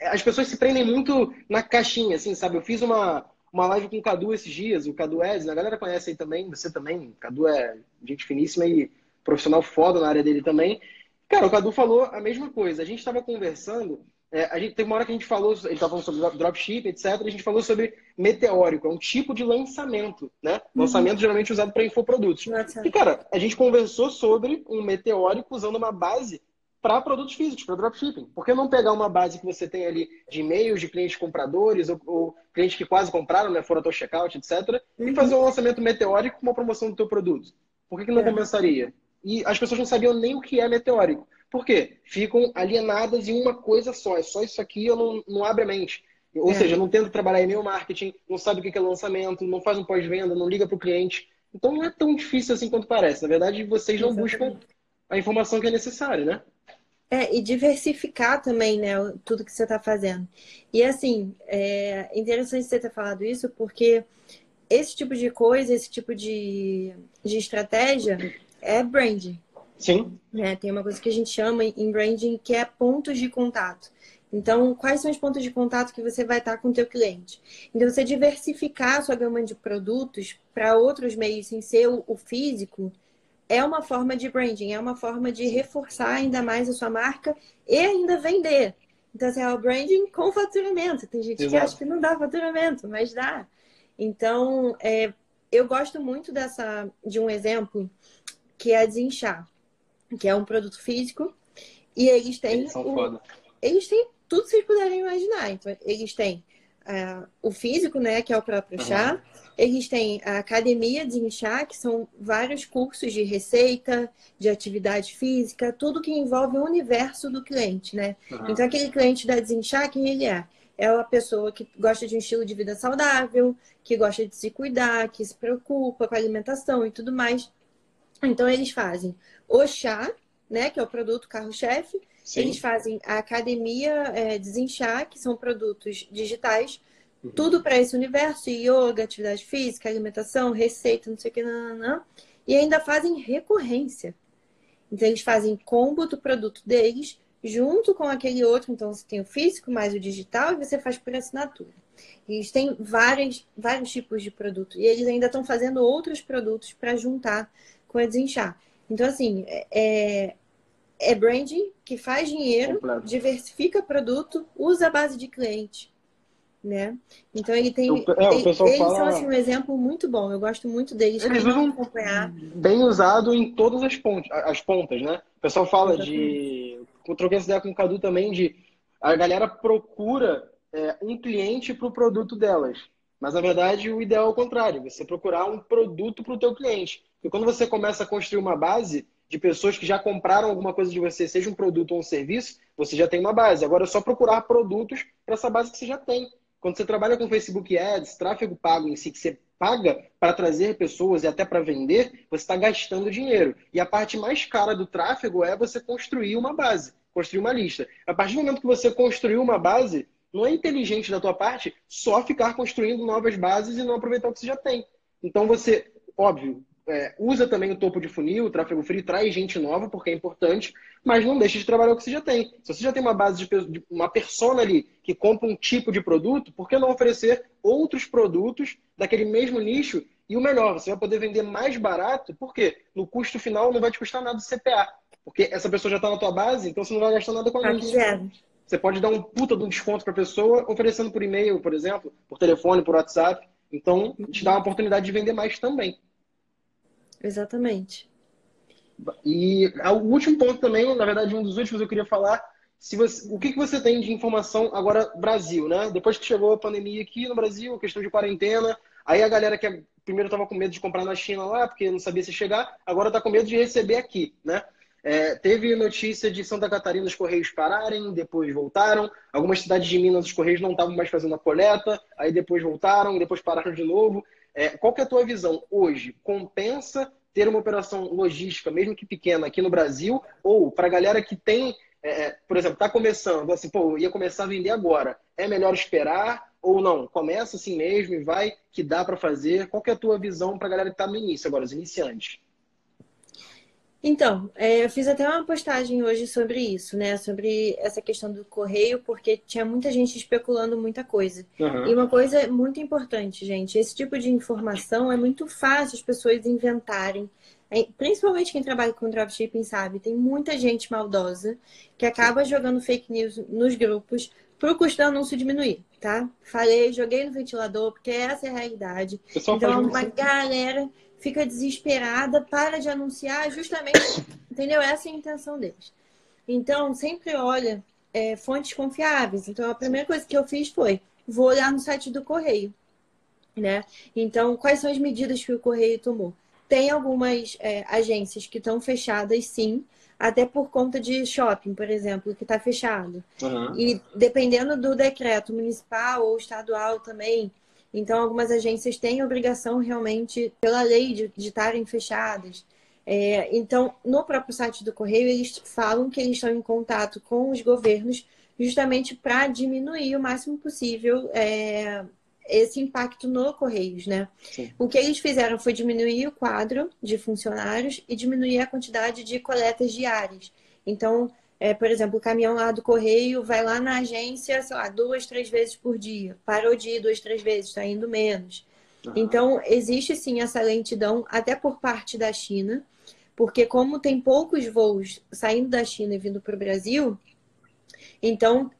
as pessoas se prendem muito na caixinha, assim, sabe? Eu fiz uma, uma live com o Cadu esses dias, o Cadu Edson, a galera conhece aí também, você também, o Cadu é gente finíssima e profissional foda na área dele também. Cara, o Cadu falou a mesma coisa, a gente estava conversando, é, a gente, teve uma hora que a gente falou, ele estava falando sobre dropship, etc, a gente falou sobre meteórico, é um tipo de lançamento, né? Uhum. Lançamento geralmente usado para infoprodutos. Nossa. E, cara, a gente conversou sobre um meteórico usando uma base para produtos físicos, para dropshipping. Por que não pegar uma base que você tem ali de e-mails de clientes compradores ou, ou clientes que quase compraram, né, foram até o checkout, etc., uhum. e fazer um lançamento meteórico com uma promoção do teu produto? Por que, que não é. compensaria? E as pessoas não sabiam nem o que é meteórico. Por quê? Ficam alienadas em uma coisa só. É só isso aqui, eu não, não abre a mente. Ou é. seja, não tenta trabalhar e-mail marketing, não sabe o que é lançamento, não faz um pós-venda, não liga para o cliente. Então não é tão difícil assim quanto parece. Na verdade, vocês não Exatamente. buscam a informação que é necessária, né? É, e diversificar também, né, tudo que você está fazendo. E assim, é interessante você ter falado isso, porque esse tipo de coisa, esse tipo de, de estratégia é branding. Sim. É, tem uma coisa que a gente chama em branding que é pontos de contato. Então, quais são os pontos de contato que você vai estar com o teu cliente? Então, você diversificar a sua gama de produtos para outros meios sem ser o físico é uma forma de branding, é uma forma de reforçar ainda mais a sua marca e ainda vender. Então, assim, é o branding com faturamento. Tem gente Exato. que acha que não dá faturamento, mas dá. Então, é, eu gosto muito dessa de um exemplo que é a Desinchar, que é um produto físico e eles têm eles, o, eles têm tudo que vocês puderem imaginar. Então, eles têm uh, o físico, né, que é o próprio uhum. chá. Eles têm a academia de chá, que são vários cursos de receita, de atividade física, tudo que envolve o universo do cliente, né? Uhum. Então, aquele cliente da Desinchar, quem ele é? É uma pessoa que gosta de um estilo de vida saudável, que gosta de se cuidar, que se preocupa com a alimentação e tudo mais. Então, eles fazem o chá, né, que é o produto carro-chefe. Eles fazem a academia é, Desinchar, que são produtos digitais, uhum. tudo para esse universo, yoga, atividade física, alimentação, receita, não sei o que, não, não, não, e ainda fazem recorrência. Então, eles fazem combo do produto deles junto com aquele outro. Então, você tem o físico mais o digital e você faz por assinatura. Eles têm vários, vários tipos de produto. E eles ainda estão fazendo outros produtos para juntar com a Desinchar. Então, assim, é, é branding que faz dinheiro, Completo. diversifica produto, usa a base de cliente. Né? Então ele tem. é, eles fala... são assim, um exemplo muito bom. Eu gosto muito deles. Eles usam acompanhar. bem usado em todas as pontas, as pontas, né? O pessoal fala de. Eu troquei essa ideia com o Cadu também de a galera procura é, um cliente para o produto delas. Mas na verdade o ideal é o contrário, você procurar um produto para o teu cliente. Porque quando você começa a construir uma base, de pessoas que já compraram alguma coisa de você, seja um produto ou um serviço, você já tem uma base. Agora é só procurar produtos para essa base que você já tem. Quando você trabalha com Facebook Ads, tráfego pago em si, que você paga para trazer pessoas e até para vender, você está gastando dinheiro. E a parte mais cara do tráfego é você construir uma base, construir uma lista. A partir do momento que você construiu uma base, não é inteligente da tua parte só ficar construindo novas bases e não aproveitar o que você já tem. Então você, óbvio, é, usa também o topo de funil, o tráfego frio, traz gente nova, porque é importante, mas não deixa de trabalhar o que você já tem. Se você já tem uma base de, uma persona ali que compra um tipo de produto, por que não oferecer outros produtos daquele mesmo nicho? E o melhor, você vai poder vender mais barato, porque no custo final não vai te custar nada de CPA. Porque essa pessoa já está na tua base, então você não vai gastar nada com tá isso. Você pode dar um puta de um desconto para a pessoa, oferecendo por e-mail, por exemplo, por telefone, por WhatsApp. Então, te dá uma oportunidade de vender mais também. Exatamente. E o último ponto também, na verdade, um dos últimos eu queria falar, se você, o que, que você tem de informação agora Brasil, né? Depois que chegou a pandemia aqui no Brasil, questão de quarentena, aí a galera que primeiro estava com medo de comprar na China lá, porque não sabia se chegar, agora está com medo de receber aqui, né? É, teve notícia de Santa Catarina os Correios pararem, depois voltaram. Algumas cidades de Minas os Correios não estavam mais fazendo a coleta, aí depois voltaram, depois pararam de novo. É, qual que é a tua visão hoje? Compensa ter uma operação logística, mesmo que pequena, aqui no Brasil? Ou para a galera que tem, é, é por exemplo, está começando, assim, pô, ia começar a vender agora, é melhor esperar ou não? Começa assim mesmo e vai, que dá para fazer. Qual que é a tua visão para a galera que está no início agora, os iniciantes? Então, é, eu fiz até uma postagem hoje sobre isso, né? Sobre essa questão do correio, porque tinha muita gente especulando muita coisa. Uhum. E uma coisa muito importante, gente: esse tipo de informação é muito fácil as pessoas inventarem. É, principalmente quem trabalha com dropshipping sabe, tem muita gente maldosa que acaba jogando fake news nos grupos para o custo do anúncio diminuir, tá? Falei, joguei no ventilador, porque essa é a realidade. Então, uma galera fica desesperada, para de anunciar, justamente, entendeu? Essa é a intenção deles. Então, sempre olha é, fontes confiáveis. Então, a primeira coisa que eu fiz foi, vou olhar no site do Correio, né? Então, quais são as medidas que o Correio tomou? Tem algumas é, agências que estão fechadas, sim, até por conta de shopping, por exemplo, que está fechado. Uhum. E dependendo do decreto municipal ou estadual também, então algumas agências têm obrigação realmente, pela lei, de estarem fechadas. É, então, no próprio site do Correio, eles falam que eles estão em contato com os governos justamente para diminuir o máximo possível é, esse impacto no Correios, né? Sim. O que eles fizeram foi diminuir o quadro de funcionários e diminuir a quantidade de coletas diárias. Então, é, por exemplo, o caminhão lá do Correio vai lá na agência, sei lá, duas, três vezes por dia. Parou de ir duas, três vezes, está indo menos. Uhum. Então, existe sim essa lentidão, até por parte da China, porque como tem poucos voos saindo da China e vindo para o Brasil, então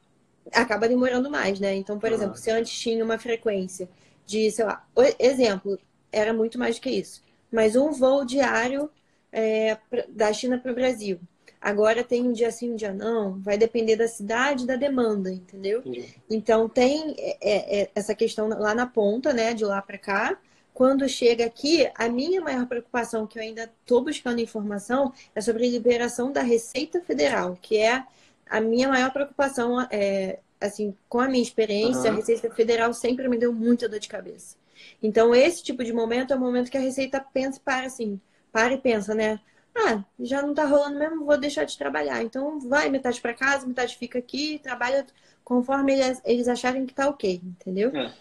acaba demorando mais, né? Então, por exemplo, se antes tinha uma frequência de, sei lá, exemplo, era muito mais do que isso, mas um voo diário é, da China para o Brasil. Agora tem um dia sim, um dia não, vai depender da cidade da demanda, entendeu? Então tem é, é, é, essa questão lá na ponta, né, de lá para cá. Quando chega aqui, a minha maior preocupação, que eu ainda estou buscando informação, é sobre a liberação da Receita Federal, que é a minha maior preocupação é, assim, com a minha experiência, uhum. a Receita Federal sempre me deu muita dor de cabeça. Então, esse tipo de momento é o momento que a Receita pensa para assim, para e pensa, né? Ah, já não tá rolando mesmo, vou deixar de trabalhar. Então, vai metade para casa, metade fica aqui, trabalha conforme eles, eles acharem que tá ok, entendeu? É.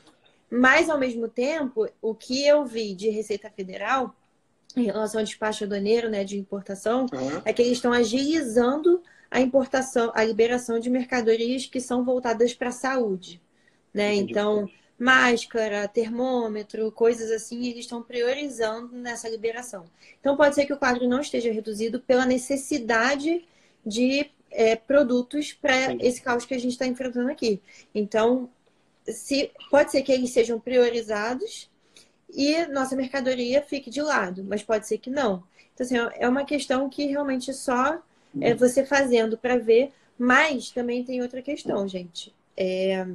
Mas, ao mesmo tempo, o que eu vi de Receita Federal em relação ao despacho aduaneiro, né, de importação, uhum. é que eles estão agilizando a importação, a liberação de mercadorias que são voltadas para a saúde. Né? Então, máscara, termômetro, coisas assim, eles estão priorizando nessa liberação. Então, pode ser que o quadro não esteja reduzido pela necessidade de é, produtos para esse caos que a gente está enfrentando aqui. Então, se, pode ser que eles sejam priorizados e nossa mercadoria fique de lado, mas pode ser que não. Então, assim, é uma questão que realmente só é você fazendo para ver. Mas também tem outra questão, gente. É,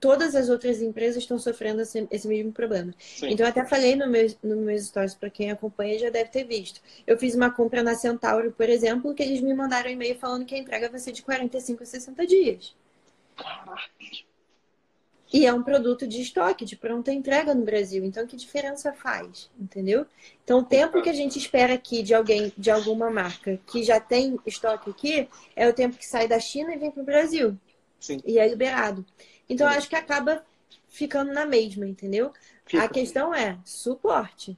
todas as outras empresas estão sofrendo esse, esse mesmo problema. Sim. Então, eu até falei no meu, no meus stories, para quem acompanha já deve ter visto. Eu fiz uma compra na Centauro, por exemplo, que eles me mandaram um e-mail falando que a entrega vai ser de 45 a 60 dias. Caraca. E é um produto de estoque, de pronta entrega no Brasil. Então, que diferença faz? Entendeu? Então, o tempo que a gente espera aqui de alguém, de alguma marca que já tem estoque aqui, é o tempo que sai da China e vem para o Brasil. Sim. E é liberado. Então, acho que acaba ficando na mesma, entendeu? Fica. A questão é suporte.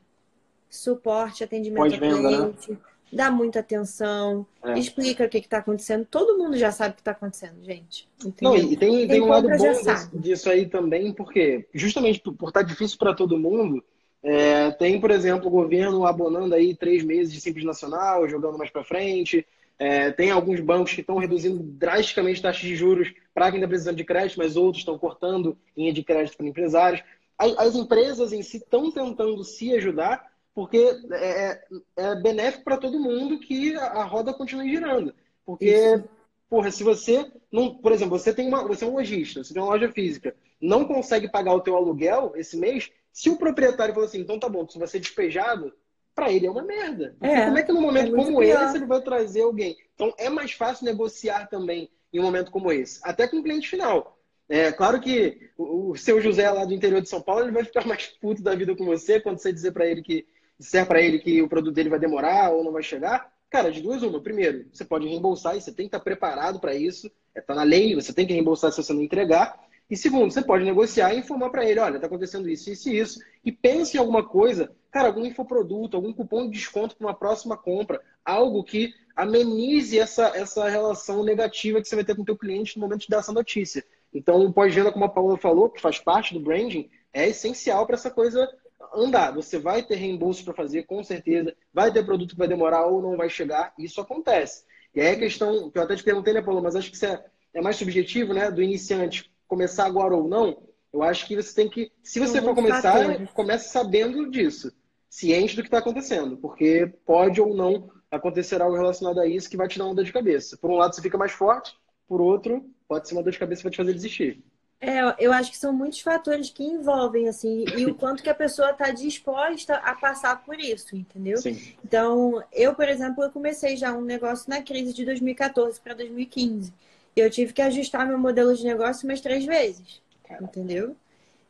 Suporte, atendimento ao né? cliente. Né? dá muita atenção, é. explica o que está acontecendo. Todo mundo já sabe o que está acontecendo, gente. Entendeu? Não, e tem, tem um lado bom disso, disso, aí também, porque justamente por estar tá difícil para todo mundo, é, tem, por exemplo, o governo abonando aí três meses de Simples Nacional, jogando mais para frente. É, tem alguns bancos que estão reduzindo drasticamente taxas de juros para quem está precisando de crédito, mas outros estão cortando linha de crédito para empresários. As, as empresas em si estão tentando se ajudar, porque é, é, é benéfico para todo mundo que a, roda continue girando. Porque, Isso. porra, se você não, por exemplo, você tem uma, você é um lojista, você tem uma loja física, não consegue pagar o teu aluguel esse mês, se o proprietário falou assim, então tá bom, você ser despejado, para ele é uma merda. É, como é que num momento é como pior. esse ele vai trazer alguém? Então é mais fácil negociar também em um momento como esse, até com o cliente final. É claro que o, seu José lá do interior de São Paulo ele vai ficar mais puto da vida com você quando você dizer para ele que disser para ele que o produto dele vai demorar ou não vai chegar, cara, de duas uma. Primeiro, você pode reembolsar e você tem que estar preparado para isso. Está na lei, você tem que reembolsar se você não entregar. E segundo, você pode negociar e informar para ele, olha, está acontecendo isso, isso e isso. E pense em alguma coisa, cara, algum infoproduto, algum cupom de desconto para uma próxima compra. Algo que amenize essa, essa relação negativa que você vai ter com o teu cliente no momento de dar essa notícia. Então, o pós-venda, como a Paula falou, que faz parte do branding, é essencial para essa coisa andar. Você vai ter reembolso para fazer, com certeza. Vai ter produto que vai demorar ou não vai chegar. Isso acontece. E aí a questão, que eu até te perguntei, né, Paulo, mas acho que isso é, é mais subjetivo, né? Do iniciante começar agora ou não. Eu acho que você tem que, se você for começar, comece sabendo disso. Ciente do que está acontecendo. Porque pode ou não acontecerá algo relacionado a isso que vai te dar uma dor de cabeça. Por um lado, você fica mais forte, por outro, pode ser uma dor de cabeça que vai te fazer desistir. É, eu acho que são muitos fatores que envolvem, assim, e o quanto que a pessoa está disposta a passar por isso, entendeu? Sim. Então, eu, por exemplo, eu comecei já um negócio na crise de 2014 para 2015. E eu tive que ajustar meu modelo de negócio umas três vezes, entendeu?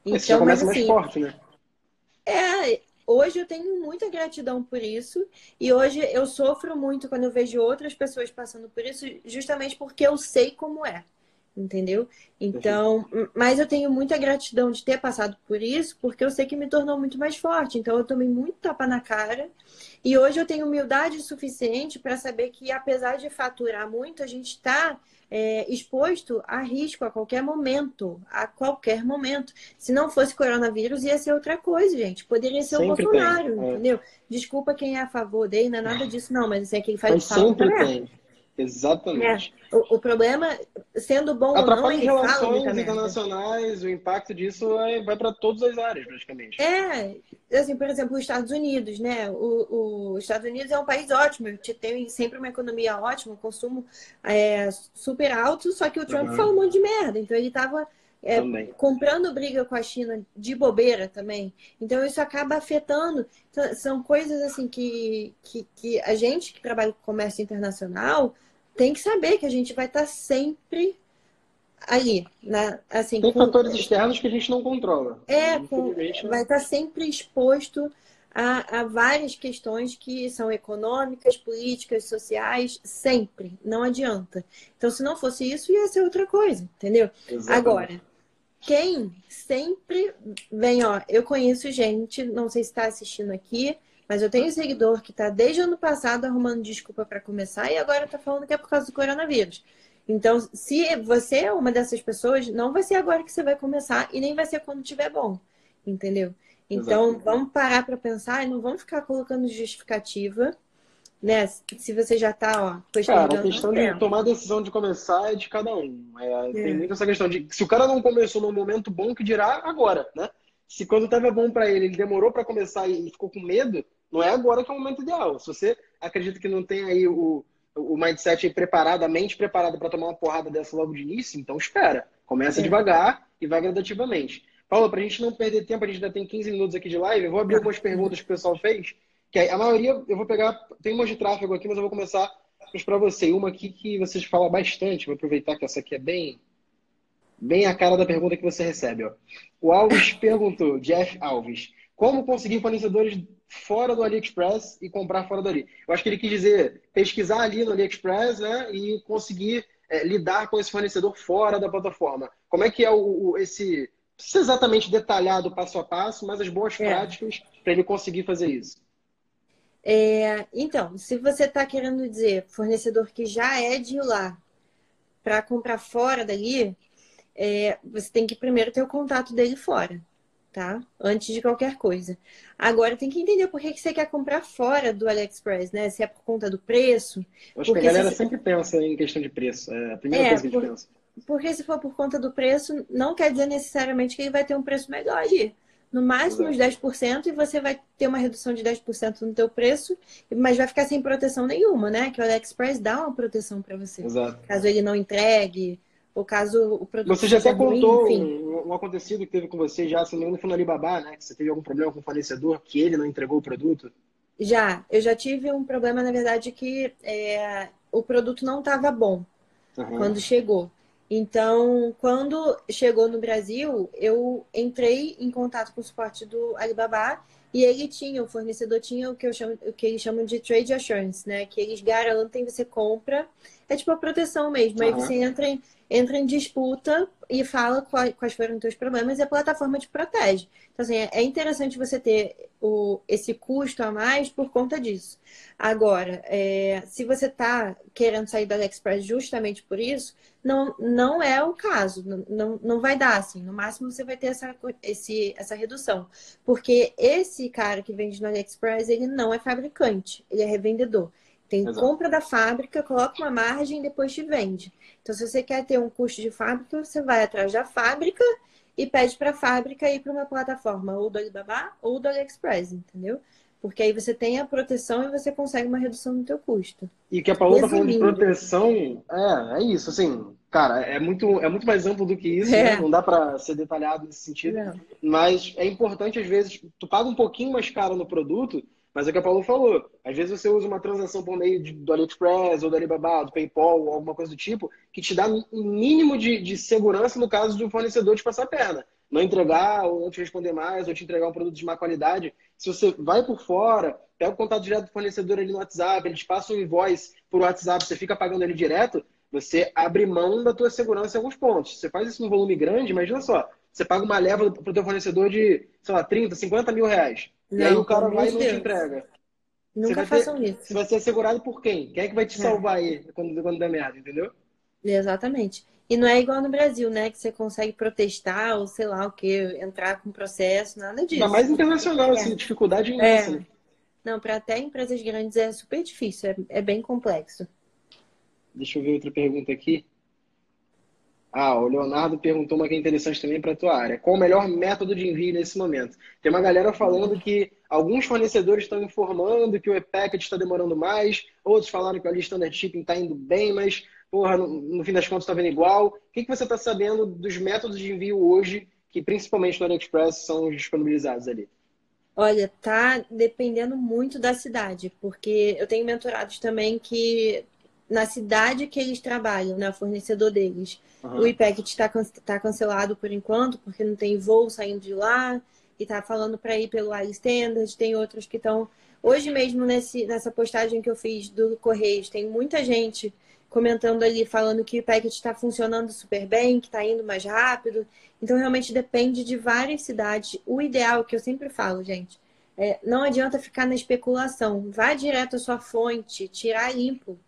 Então, você já começa mas, assim, mais forte, né? É, hoje eu tenho muita gratidão por isso. E hoje eu sofro muito quando eu vejo outras pessoas passando por isso, justamente porque eu sei como é entendeu? Então, mas eu tenho muita gratidão de ter passado por isso, porque eu sei que me tornou muito mais forte. Então, eu tomei muito tapa na cara. E hoje eu tenho humildade suficiente para saber que, apesar de faturar muito, a gente está é, exposto a risco a qualquer momento. A qualquer momento. Se não fosse coronavírus, ia ser outra coisa, gente. Poderia ser sempre o Bolsonaro, tem, é. entendeu? Desculpa quem é a favor dele, não é nada disso, não, mas é que ele faz mas sempre tem. Exatamente. É. O, o, problema, sendo bom Atrapalha ou não, ele relações internacionais, o impacto disso é, vai para todas as áreas, praticamente. É, assim, por exemplo, os Estados Unidos, né? O, os Estados Unidos é um país ótimo, tem sempre uma economia ótima, um consumo é, super alto, só que o Trump uhum. falou um monte de merda, então ele estava é, comprando briga com a China de bobeira também. Então isso acaba afetando. Então, são coisas assim que, que, que a gente que trabalha com comércio internacional tem que saber que a gente vai estar sempre ali, né? Assim, tem com... fatores externos que a gente não controla. É, com... vai estar sempre exposto a, a, várias questões que são econômicas, políticas, sociais, sempre. Não adianta. Então, se não fosse isso, ia ser outra coisa, entendeu? Exatamente. Agora, quem sempre vem, ó, eu conheço gente, não sei se está assistindo aqui, mas eu tenho seguidor que está desde o ano passado arrumando desculpa para começar e agora está falando que é por causa do coronavírus. Então, se você é uma dessas pessoas, não vai ser agora que você vai começar e nem vai ser quando tiver bom, entendeu? Então, Exatamente. vamos parar para pensar e não vamos ficar colocando justificativa, né? Se você já está, ó, Cara, a questão de tempo. tomar a decisão de começar é de cada um. É, é. Tem muito essa questão de se o cara não começou no momento bom, que dirá agora, né? Se quando estava bom para ele, ele demorou para começar e ficou com medo, não é agora que é o momento ideal. Se você acredita que não tem aí o, o mindset preparado, a mente preparada para tomar uma porrada dessa logo de início, então espera. Começa é. devagar e vai gradativamente. Paulo, para a gente não perder tempo, a gente ainda tem 15 minutos aqui de live, eu vou abrir algumas perguntas que o pessoal fez, que a maioria eu vou pegar, tem umas de tráfego aqui, mas eu vou começar para você. Uma aqui que vocês falam bastante, vou aproveitar que essa aqui é bem bem a cara da pergunta que você recebe. Ó. O Alves perguntou, Jeff Alves, como conseguir fornecedores fora do AliExpress e comprar fora do Ali. Eu acho que ele quis dizer pesquisar ali no AliExpress né, e conseguir é, lidar com esse fornecedor fora da plataforma. Como é que é o, o esse. Não precisa exatamente detalhado passo a passo, mas as boas é. práticas para ele conseguir fazer isso. É, então, se você está querendo dizer fornecedor que já é de lá para comprar fora dali, é, você tem que primeiro ter o contato dele fora tá? Antes de qualquer coisa. Agora tem que entender por que, você quer comprar fora do AliExpress, né? Se é por conta do preço. Acho que a galera se... sempre pensa em questão de preço. É a primeira é, coisa que a gente por... pensa. Porque se for por conta do preço, não quer dizer necessariamente que ele vai ter um preço melhor ali. No máximo Exato. uns 10% e você vai ter uma redução de 10% no teu preço, mas vai ficar sem proteção nenhuma, né? Que o AliExpress dá uma proteção para você. Exato. Caso ele não entregue, ou caso o produto Você já até contou um, um, acontecido que teve com você já, se não me engano, foi no Alibaba, né? Que você teve algum problema com o fornecedor, que ele não entregou o produto? Já, eu já tive um problema, na verdade, que é, o produto não estava bom uhum. quando chegou. Então, quando chegou no Brasil, eu entrei em contato com o suporte do Alibaba e ele tinha, o fornecedor tinha o que, eu chamo, o que eles chamam de trade assurance, né? Que eles garantem, você compra, é tipo a proteção mesmo. Uhum. Aí você entra em, entra em disputa e fala quais, foram os seus problemas e a plataforma te protege. Então, assim, é interessante você ter o, esse custo a mais por conta disso. Agora, é, se você está querendo sair do AliExpress justamente por isso, não, não é o caso. Não, não vai dar, assim. No máximo, você vai ter essa, esse, essa redução. Porque esse cara que vende no AliExpress, ele não é fabricante, ele é revendedor. Tem Exato. compra da fábrica, coloca uma margem e depois te vende. Então, se você quer ter um custo de fábrica, você vai atrás da fábrica e pede para a fábrica ir para uma plataforma ou do Alibaba ou do AliExpress, entendeu? Porque aí você tem a proteção e você consegue uma redução no teu custo. E que a Paula está falando de proteção, é, é isso, assim, cara, é muito, é muito mais amplo do que isso, é. né? não dá para ser detalhado nesse sentido. Mas é importante, às vezes, tu paga um pouquinho mais caro no produto, mas é o que a Paulo falou. Às vezes você usa uma transação por meio de, do AliExpress ou do Alibaba, do PayPal ou alguma coisa do tipo, que te dá um mínimo de, de segurança no caso de um fornecedor te passar a perna não entregar ou não te responder mais, ou te entregar um produto de má qualidade. Se você vai por fora, pega o contato direto do fornecedor ali no WhatsApp, ele te passa um invoice por WhatsApp, você fica pagando ele direto, você abre mão da tua segurança em alguns pontos. Você faz isso num volume grande, imagina só, você paga uma leva para o teu fornecedor de, sei lá, 30, 50 mil reais. Não, e aí o cara vai e não te entrega. Nunca façam ter, isso. Você vai ser assegurado por quem? Quem é que vai te é. salvar aí quando, quando der merda, entendeu? Exatamente. E não é igual no Brasil, né? Que você consegue protestar ou sei lá o que, entrar com processo, nada disso. Ainda mais internacional, é. assim, dificuldade imensa. É. Né? Não, para até empresas grandes é super difícil, é, é bem complexo. Deixa eu ver outra pergunta aqui. Ah, o Leonardo perguntou uma que é interessante também para a tua área. Qual o melhor método de envio nesse momento? Tem uma galera falando que alguns fornecedores estão informando que o e-packet está demorando mais, outros falaram que a standard shipping está indo bem, mas porra, no, no fim das contas está vendo igual. O que, que você está sabendo dos métodos de envio hoje, que principalmente no AliExpress são disponibilizados ali? Olha, tá dependendo muito da cidade, porque eu tenho mentorados também que na cidade que eles trabalham, né, o fornecedor deles, uhum. o IPEC está tá cancelado por enquanto, porque não tem voo saindo de lá, e tá falando para ir pelo iStandard, tem outros que estão... Hoje mesmo, nesse, nessa postagem que eu fiz do Correios, tem muita gente comentando ali, falando que o packet está funcionando super bem, que está indo mais rápido. Então, realmente depende de várias cidades. O ideal, que eu sempre falo, gente, é, não adianta ficar na especulação. Vá direto à sua fonte, tirar limpo.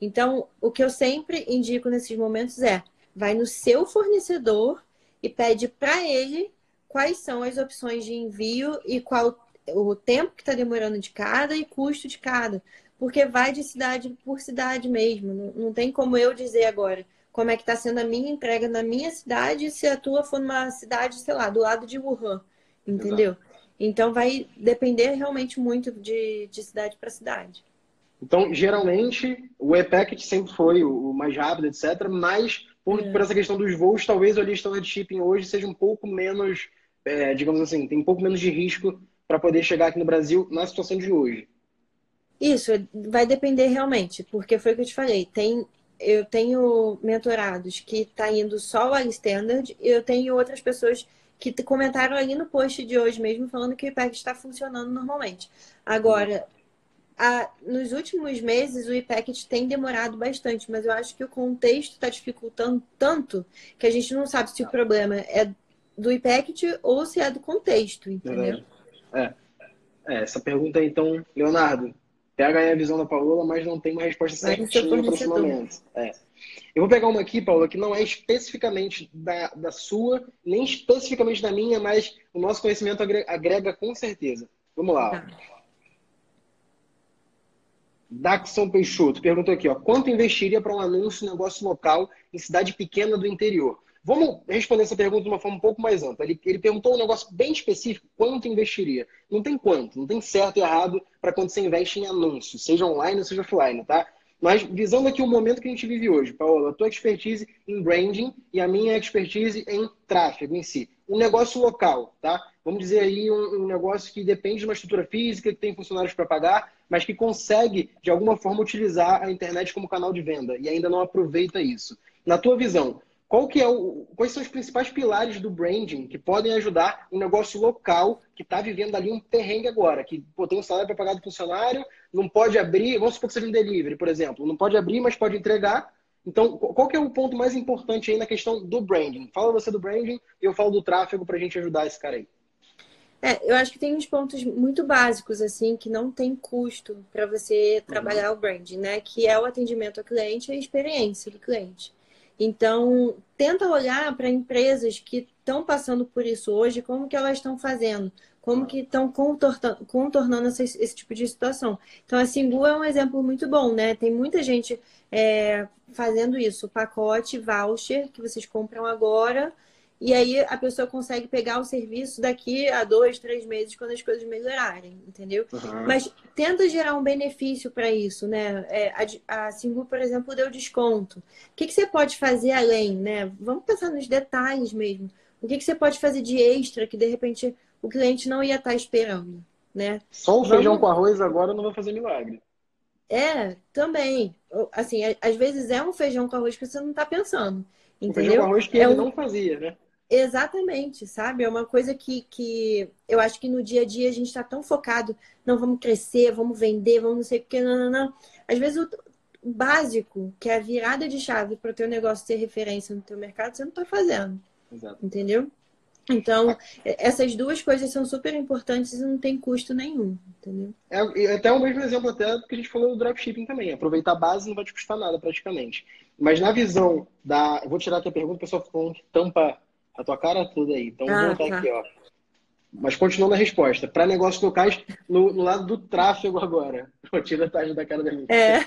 Então, o que eu sempre indico nesses momentos é: vai no seu fornecedor e pede para ele quais são as opções de envio e qual o tempo que está demorando de cada e custo de cada porque vai de cidade por cidade mesmo. Não, não tem como eu dizer agora como é que está sendo a minha entrega na minha cidade se a tua for numa cidade, sei lá, do lado de Wuhan, entendeu? Exato. Então vai depender realmente muito de, de cidade para cidade. Então, geralmente, o e-packet sempre foi o mais rápido, etc. Mas, por, é. por essa questão dos voos, talvez o listão de shipping hoje seja um pouco menos, é, digamos assim, tem um pouco menos de risco para poder chegar aqui no Brasil na situação de hoje. Isso, vai depender realmente, porque foi o que eu te falei. Tem, eu tenho mentorados que tá indo só o Standard e eu tenho outras pessoas que comentaram ali no post de hoje mesmo falando que o IPEC está funcionando normalmente. Agora, a, nos últimos meses o IPEC tem demorado bastante, mas eu acho que o contexto está dificultando tanto que a gente não sabe se o problema é do IPEC ou se é do contexto, entendeu? É. é. Essa pergunta, então, Leonardo, Pega aí a visão da Paola, mas não tem uma resposta certinha para esse momento. É. Eu vou pegar uma aqui, Paula, que não é especificamente da, da sua, nem especificamente da minha, mas o nosso conhecimento agrega, agrega com certeza. Vamos lá. Tá. Daxon Peixoto perguntou aqui, ó, quanto investiria para um anúncio em negócio local em cidade pequena do interior? Vamos responder essa pergunta de uma forma um pouco mais ampla. Ele, ele perguntou um negócio bem específico: quanto investiria? Não tem quanto, não tem certo e errado para quando você investe em anúncios, seja online ou seja offline, tá? Mas visando aqui o momento que a gente vive hoje, Paola, a tua expertise em branding e a minha expertise em tráfego em si. Um negócio local, tá? Vamos dizer aí um, um negócio que depende de uma estrutura física, que tem funcionários para pagar, mas que consegue, de alguma forma, utilizar a internet como canal de venda e ainda não aproveita isso. Na tua visão, qual que é o, quais são os principais pilares do branding que podem ajudar um negócio local que está vivendo ali um perrengue agora, que pô, tem um salário para pagar do funcionário, não pode abrir, vamos supor que seja um delivery, por exemplo, não pode abrir, mas pode entregar. Então, qual é o ponto mais importante aí na questão do branding? Fala você do branding e eu falo do tráfego para a gente ajudar esse cara aí. É, eu acho que tem uns pontos muito básicos, assim, que não tem custo para você trabalhar uhum. o branding, né? Que é o atendimento ao cliente e a experiência do cliente. Então, tenta olhar para empresas que estão passando por isso hoje, como que elas estão fazendo, como que estão contornando esse, esse, tipo de situação. Então, a Singu é um exemplo muito bom, né? Tem muita gente é, fazendo isso, o pacote voucher que vocês compram agora e aí a pessoa consegue pegar o serviço daqui a dois, três meses, quando as coisas melhorarem, entendeu? Uhum. Mas tenta gerar um benefício para isso, né? É, a, a Singu, por exemplo, deu desconto. O que, que você pode fazer além, né? Vamos pensar nos detalhes mesmo. O que, que você pode fazer de extra que de repente o cliente não ia estar tá esperando, né? Só o Vamos... feijão com arroz agora não vai fazer milagre. É, também. Assim, às vezes é um feijão com arroz que você não está pensando. Entendeu? O feijão com arroz que é ele um... não fazia, né? Exatamente, sabe? É uma coisa que, que eu acho que no dia a dia a gente está tão focado, não vamos crescer, vamos vender, vamos não sei o que, não, não, não. Às vezes o, o básico, que é a virada de chave para o teu negócio ter referência no teu mercado, você não está fazendo. Exato. Entendeu? Então, essas duas coisas são super importantes e não tem custo nenhum, entendeu? É, até o mesmo exemplo até do que a gente falou do dropshipping também. Aproveitar a base não vai te custar nada praticamente. Mas na visão da... Eu vou tirar aqui a pergunta, o pessoal falando que tampa a tua cara toda aí. Então, ah, vou botar tá. aqui, ó. Mas continuando a resposta. Para negócios locais, no, no, lado do tráfego agora. (laughs) Tira a taxa da cara da gente. É.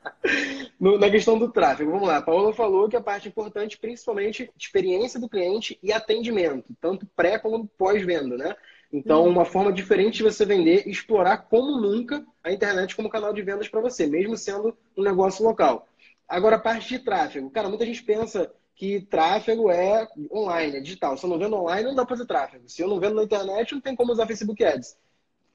(laughs) no, na questão do tráfego, vamos lá. A Paola falou que a parte importante, principalmente, experiência do cliente e atendimento, tanto pré como pós-venda, né? Então, hum. uma forma diferente de você vender, explorar como nunca a internet como canal de vendas para você, mesmo sendo um negócio local. Agora, a parte de tráfego. Cara, muita gente pensa que tráfego é online, é digital. Se eu não vendo online, não dá para fazer tráfego. Se eu não vendo na internet, não tem como usar Facebook Ads.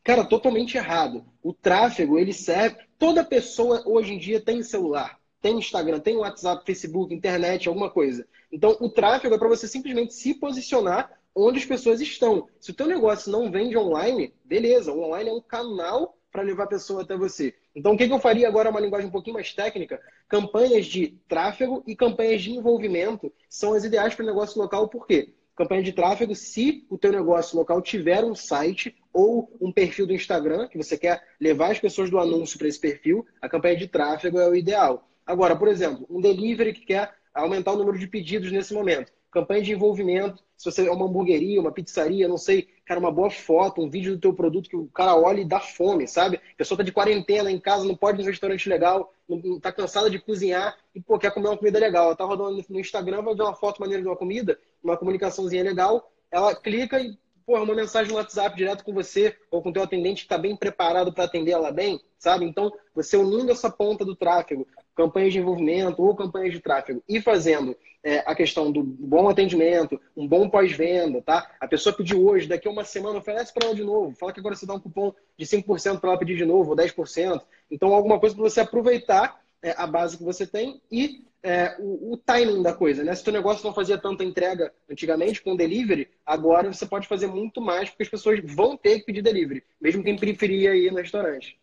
Cara, totalmente errado. O tráfego, ele serve. Toda pessoa hoje em dia tem celular, tem Instagram, tem WhatsApp, Facebook, internet, alguma coisa. Então, o tráfego é para você simplesmente se posicionar onde as pessoas estão. Se o teu negócio não vende online, beleza, o online é um canal para levar a pessoa até você. Então, o que, eu faria agora, uma linguagem um pouquinho mais técnica? Campanhas de tráfego e campanhas de envolvimento são as ideais para o negócio local, por quê? Campanha de tráfego, se o teu negócio local tiver um site ou um perfil do Instagram, que você quer levar as pessoas do anúncio para esse perfil, a campanha de tráfego é o ideal. Agora, por exemplo, um delivery que quer aumentar o número de pedidos nesse momento campanha de envolvimento, se você é uma hamburgueria, uma pizzaria, não sei, cara, uma boa foto, um vídeo do teu produto que o cara olha e dá fome, sabe? A pessoa tá de quarentena em casa, não pode ir no restaurante legal, não, tá cansada de cozinhar e, pô, quer comer uma comida legal. Ela tá rodando no Instagram, vai ver uma foto maneira de uma comida, uma comunicaçãozinha legal, ela clica e, pô, uma mensagem no WhatsApp direto com você ou com o teu atendente que tá bem preparado para atender ela bem, sabe? Então, você unindo essa ponta do tráfego, campanhas de envolvimento ou campanhas de tráfego e fazendo é, a questão do bom atendimento, um bom pós-venda, tá? A pessoa pediu hoje, daqui a uma semana oferece para ela de novo. Fala que agora você dá um cupom de 5% para ela pedir de novo, ou 10%. Então, alguma coisa para você aproveitar é, a base que você tem e é, o, o, timing da coisa, né? Se o negócio não fazia tanta entrega antigamente com delivery, agora você pode fazer muito mais, porque as pessoas vão ter que pedir delivery, mesmo quem preferia ir no restaurante.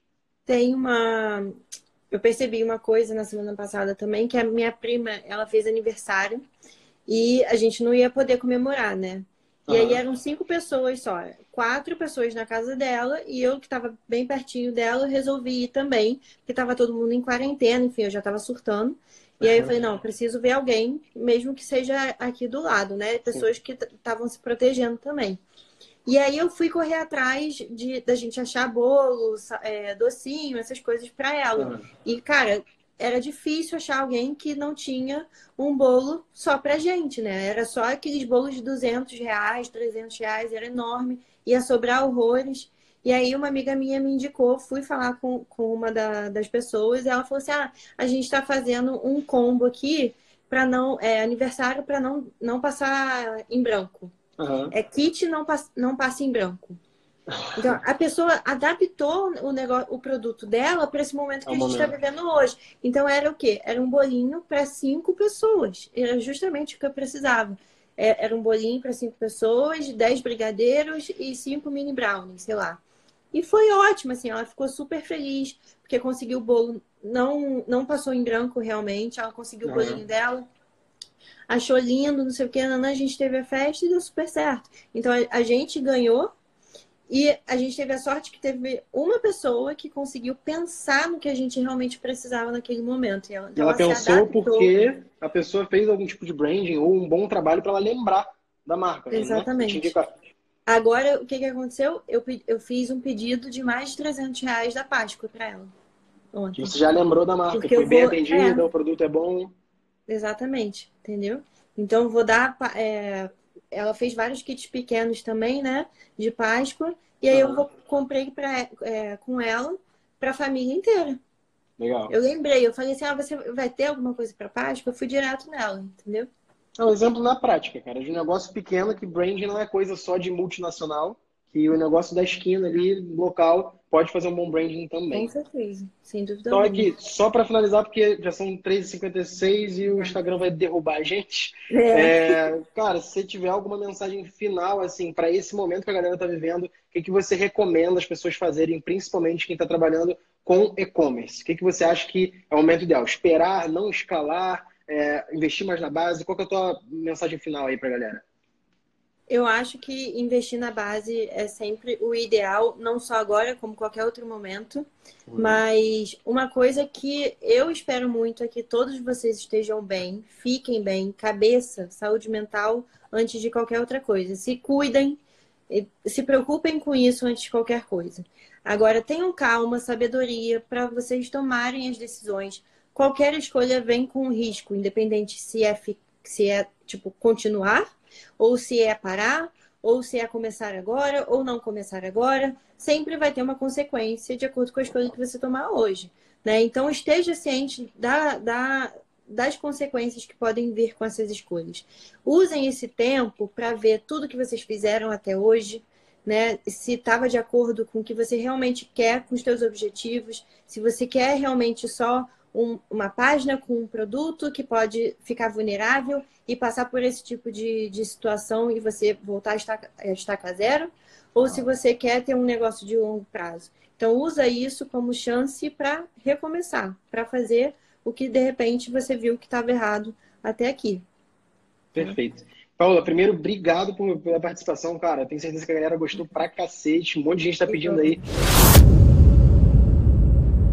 Tem uma eu percebi uma coisa na semana passada também, que a minha prima, ela fez aniversário e a gente não ia poder comemorar, né? E uhum. aí eram cinco pessoas só, quatro pessoas na casa dela e eu que estava bem pertinho dela resolvi ir também, porque estava todo mundo em quarentena, enfim, eu já estava surtando. E aí eu falei, não, preciso ver alguém, mesmo que seja aqui do lado, né? Pessoas que estavam se protegendo também. E aí eu fui correr atrás de da gente achar bolo, é, docinho, essas coisas para ela. Uhum. E, cara, era difícil achar alguém que não tinha um bolo só pra gente, né? Era só aqueles bolos de 200 reais, 300 reais, era enorme, ia sobrar horrores. E aí uma amiga minha me indicou, fui falar com, com uma da, das pessoas e ela falou assim, ah, a gente está fazendo um combo aqui para não, é, aniversário para não, não passar em branco. Uhum. É kit não, pass não passa em branco. Então, a pessoa adaptou o, negócio, o produto dela para esse momento que é a gente está vivendo hoje. Então, era o quê? Era um bolinho para cinco pessoas. Era justamente o que eu precisava. É, era um bolinho para cinco pessoas, dez brigadeiros e cinco mini brownies, sei lá. E foi ótimo, assim, ela ficou super feliz, porque conseguiu o bolo, não, não passou em branco realmente, ela conseguiu uhum. o bolinho dela achou lindo, não sei o que, a gente teve a festa e deu super certo. Então a, gente ganhou e a gente teve a sorte que teve uma pessoa que conseguiu pensar no que a gente realmente precisava naquele momento. Ela, então ela, ela pensou porque a pessoa fez algum tipo de branding ou um bom trabalho para ela lembrar da marca. Né? Exatamente. Né? Agora, o que, que aconteceu? Eu, eu fiz um pedido de mais de 300 reais da Páscoa para ela. Ontem. Você já lembrou da marca, porque foi bem vou... atendida, é. o produto é bom. Exatamente, entendeu? Então, vou dar. É, ela fez vários kits pequenos também, né? De Páscoa. E aí eu vou, comprei pra, é, com ela para a família inteira. Legal. Eu lembrei, eu falei assim: ah, você vai ter alguma coisa para Páscoa? Eu fui direto nela, entendeu? É um exemplo na prática, cara, de um negócio pequeno que brand não é coisa só de multinacional, que o negócio da esquina ali, local, pode fazer um bom branding também. Com certeza, sem dúvida. Então, aqui, só para finalizar, porque já são 3h56 e o Instagram vai derrubar a gente. É. É, cara, se você tiver alguma mensagem final, assim, para esse momento que a galera está vivendo, o que, que você recomenda as pessoas fazerem, principalmente quem está trabalhando com e-commerce? O que, que você acha que é o momento ideal? Esperar, não escalar, é, investir mais na base? Qual que é a tua mensagem final aí para a galera? Eu acho que investir na base é sempre o ideal, não só agora, como qualquer outro momento. Uhum. Mas uma coisa que eu espero muito é que todos vocês estejam bem, fiquem bem, cabeça, saúde mental, antes de qualquer outra coisa. Se cuidem, se preocupem com isso antes de qualquer coisa. Agora, tenham calma, sabedoria para vocês tomarem as decisões. Qualquer escolha vem com risco, independente se é, se é tipo, continuar ou se é parar, ou se é começar agora, ou não começar agora, sempre vai ter uma consequência de acordo com a escolha que você tomar hoje. Né? Então, esteja ciente da, da, das consequências que podem vir com essas escolhas. Usem esse tempo para ver tudo que vocês fizeram até hoje, né? Se estava de acordo com o que você realmente quer com os seus objetivos, se você quer realmente só um, uma página com um produto que pode ficar vulnerável e passar por esse tipo de, de situação e você voltar a estar, a estaca zero, ou se você quer ter um negócio de longo prazo. Então, usa isso como chance para recomeçar, para fazer o que de repente você viu que estava errado até aqui. Perfeito. Paula, primeiro, obrigado pela participação, cara. Tenho certeza que a galera gostou pra cacete. Um monte de gente está pedindo aí.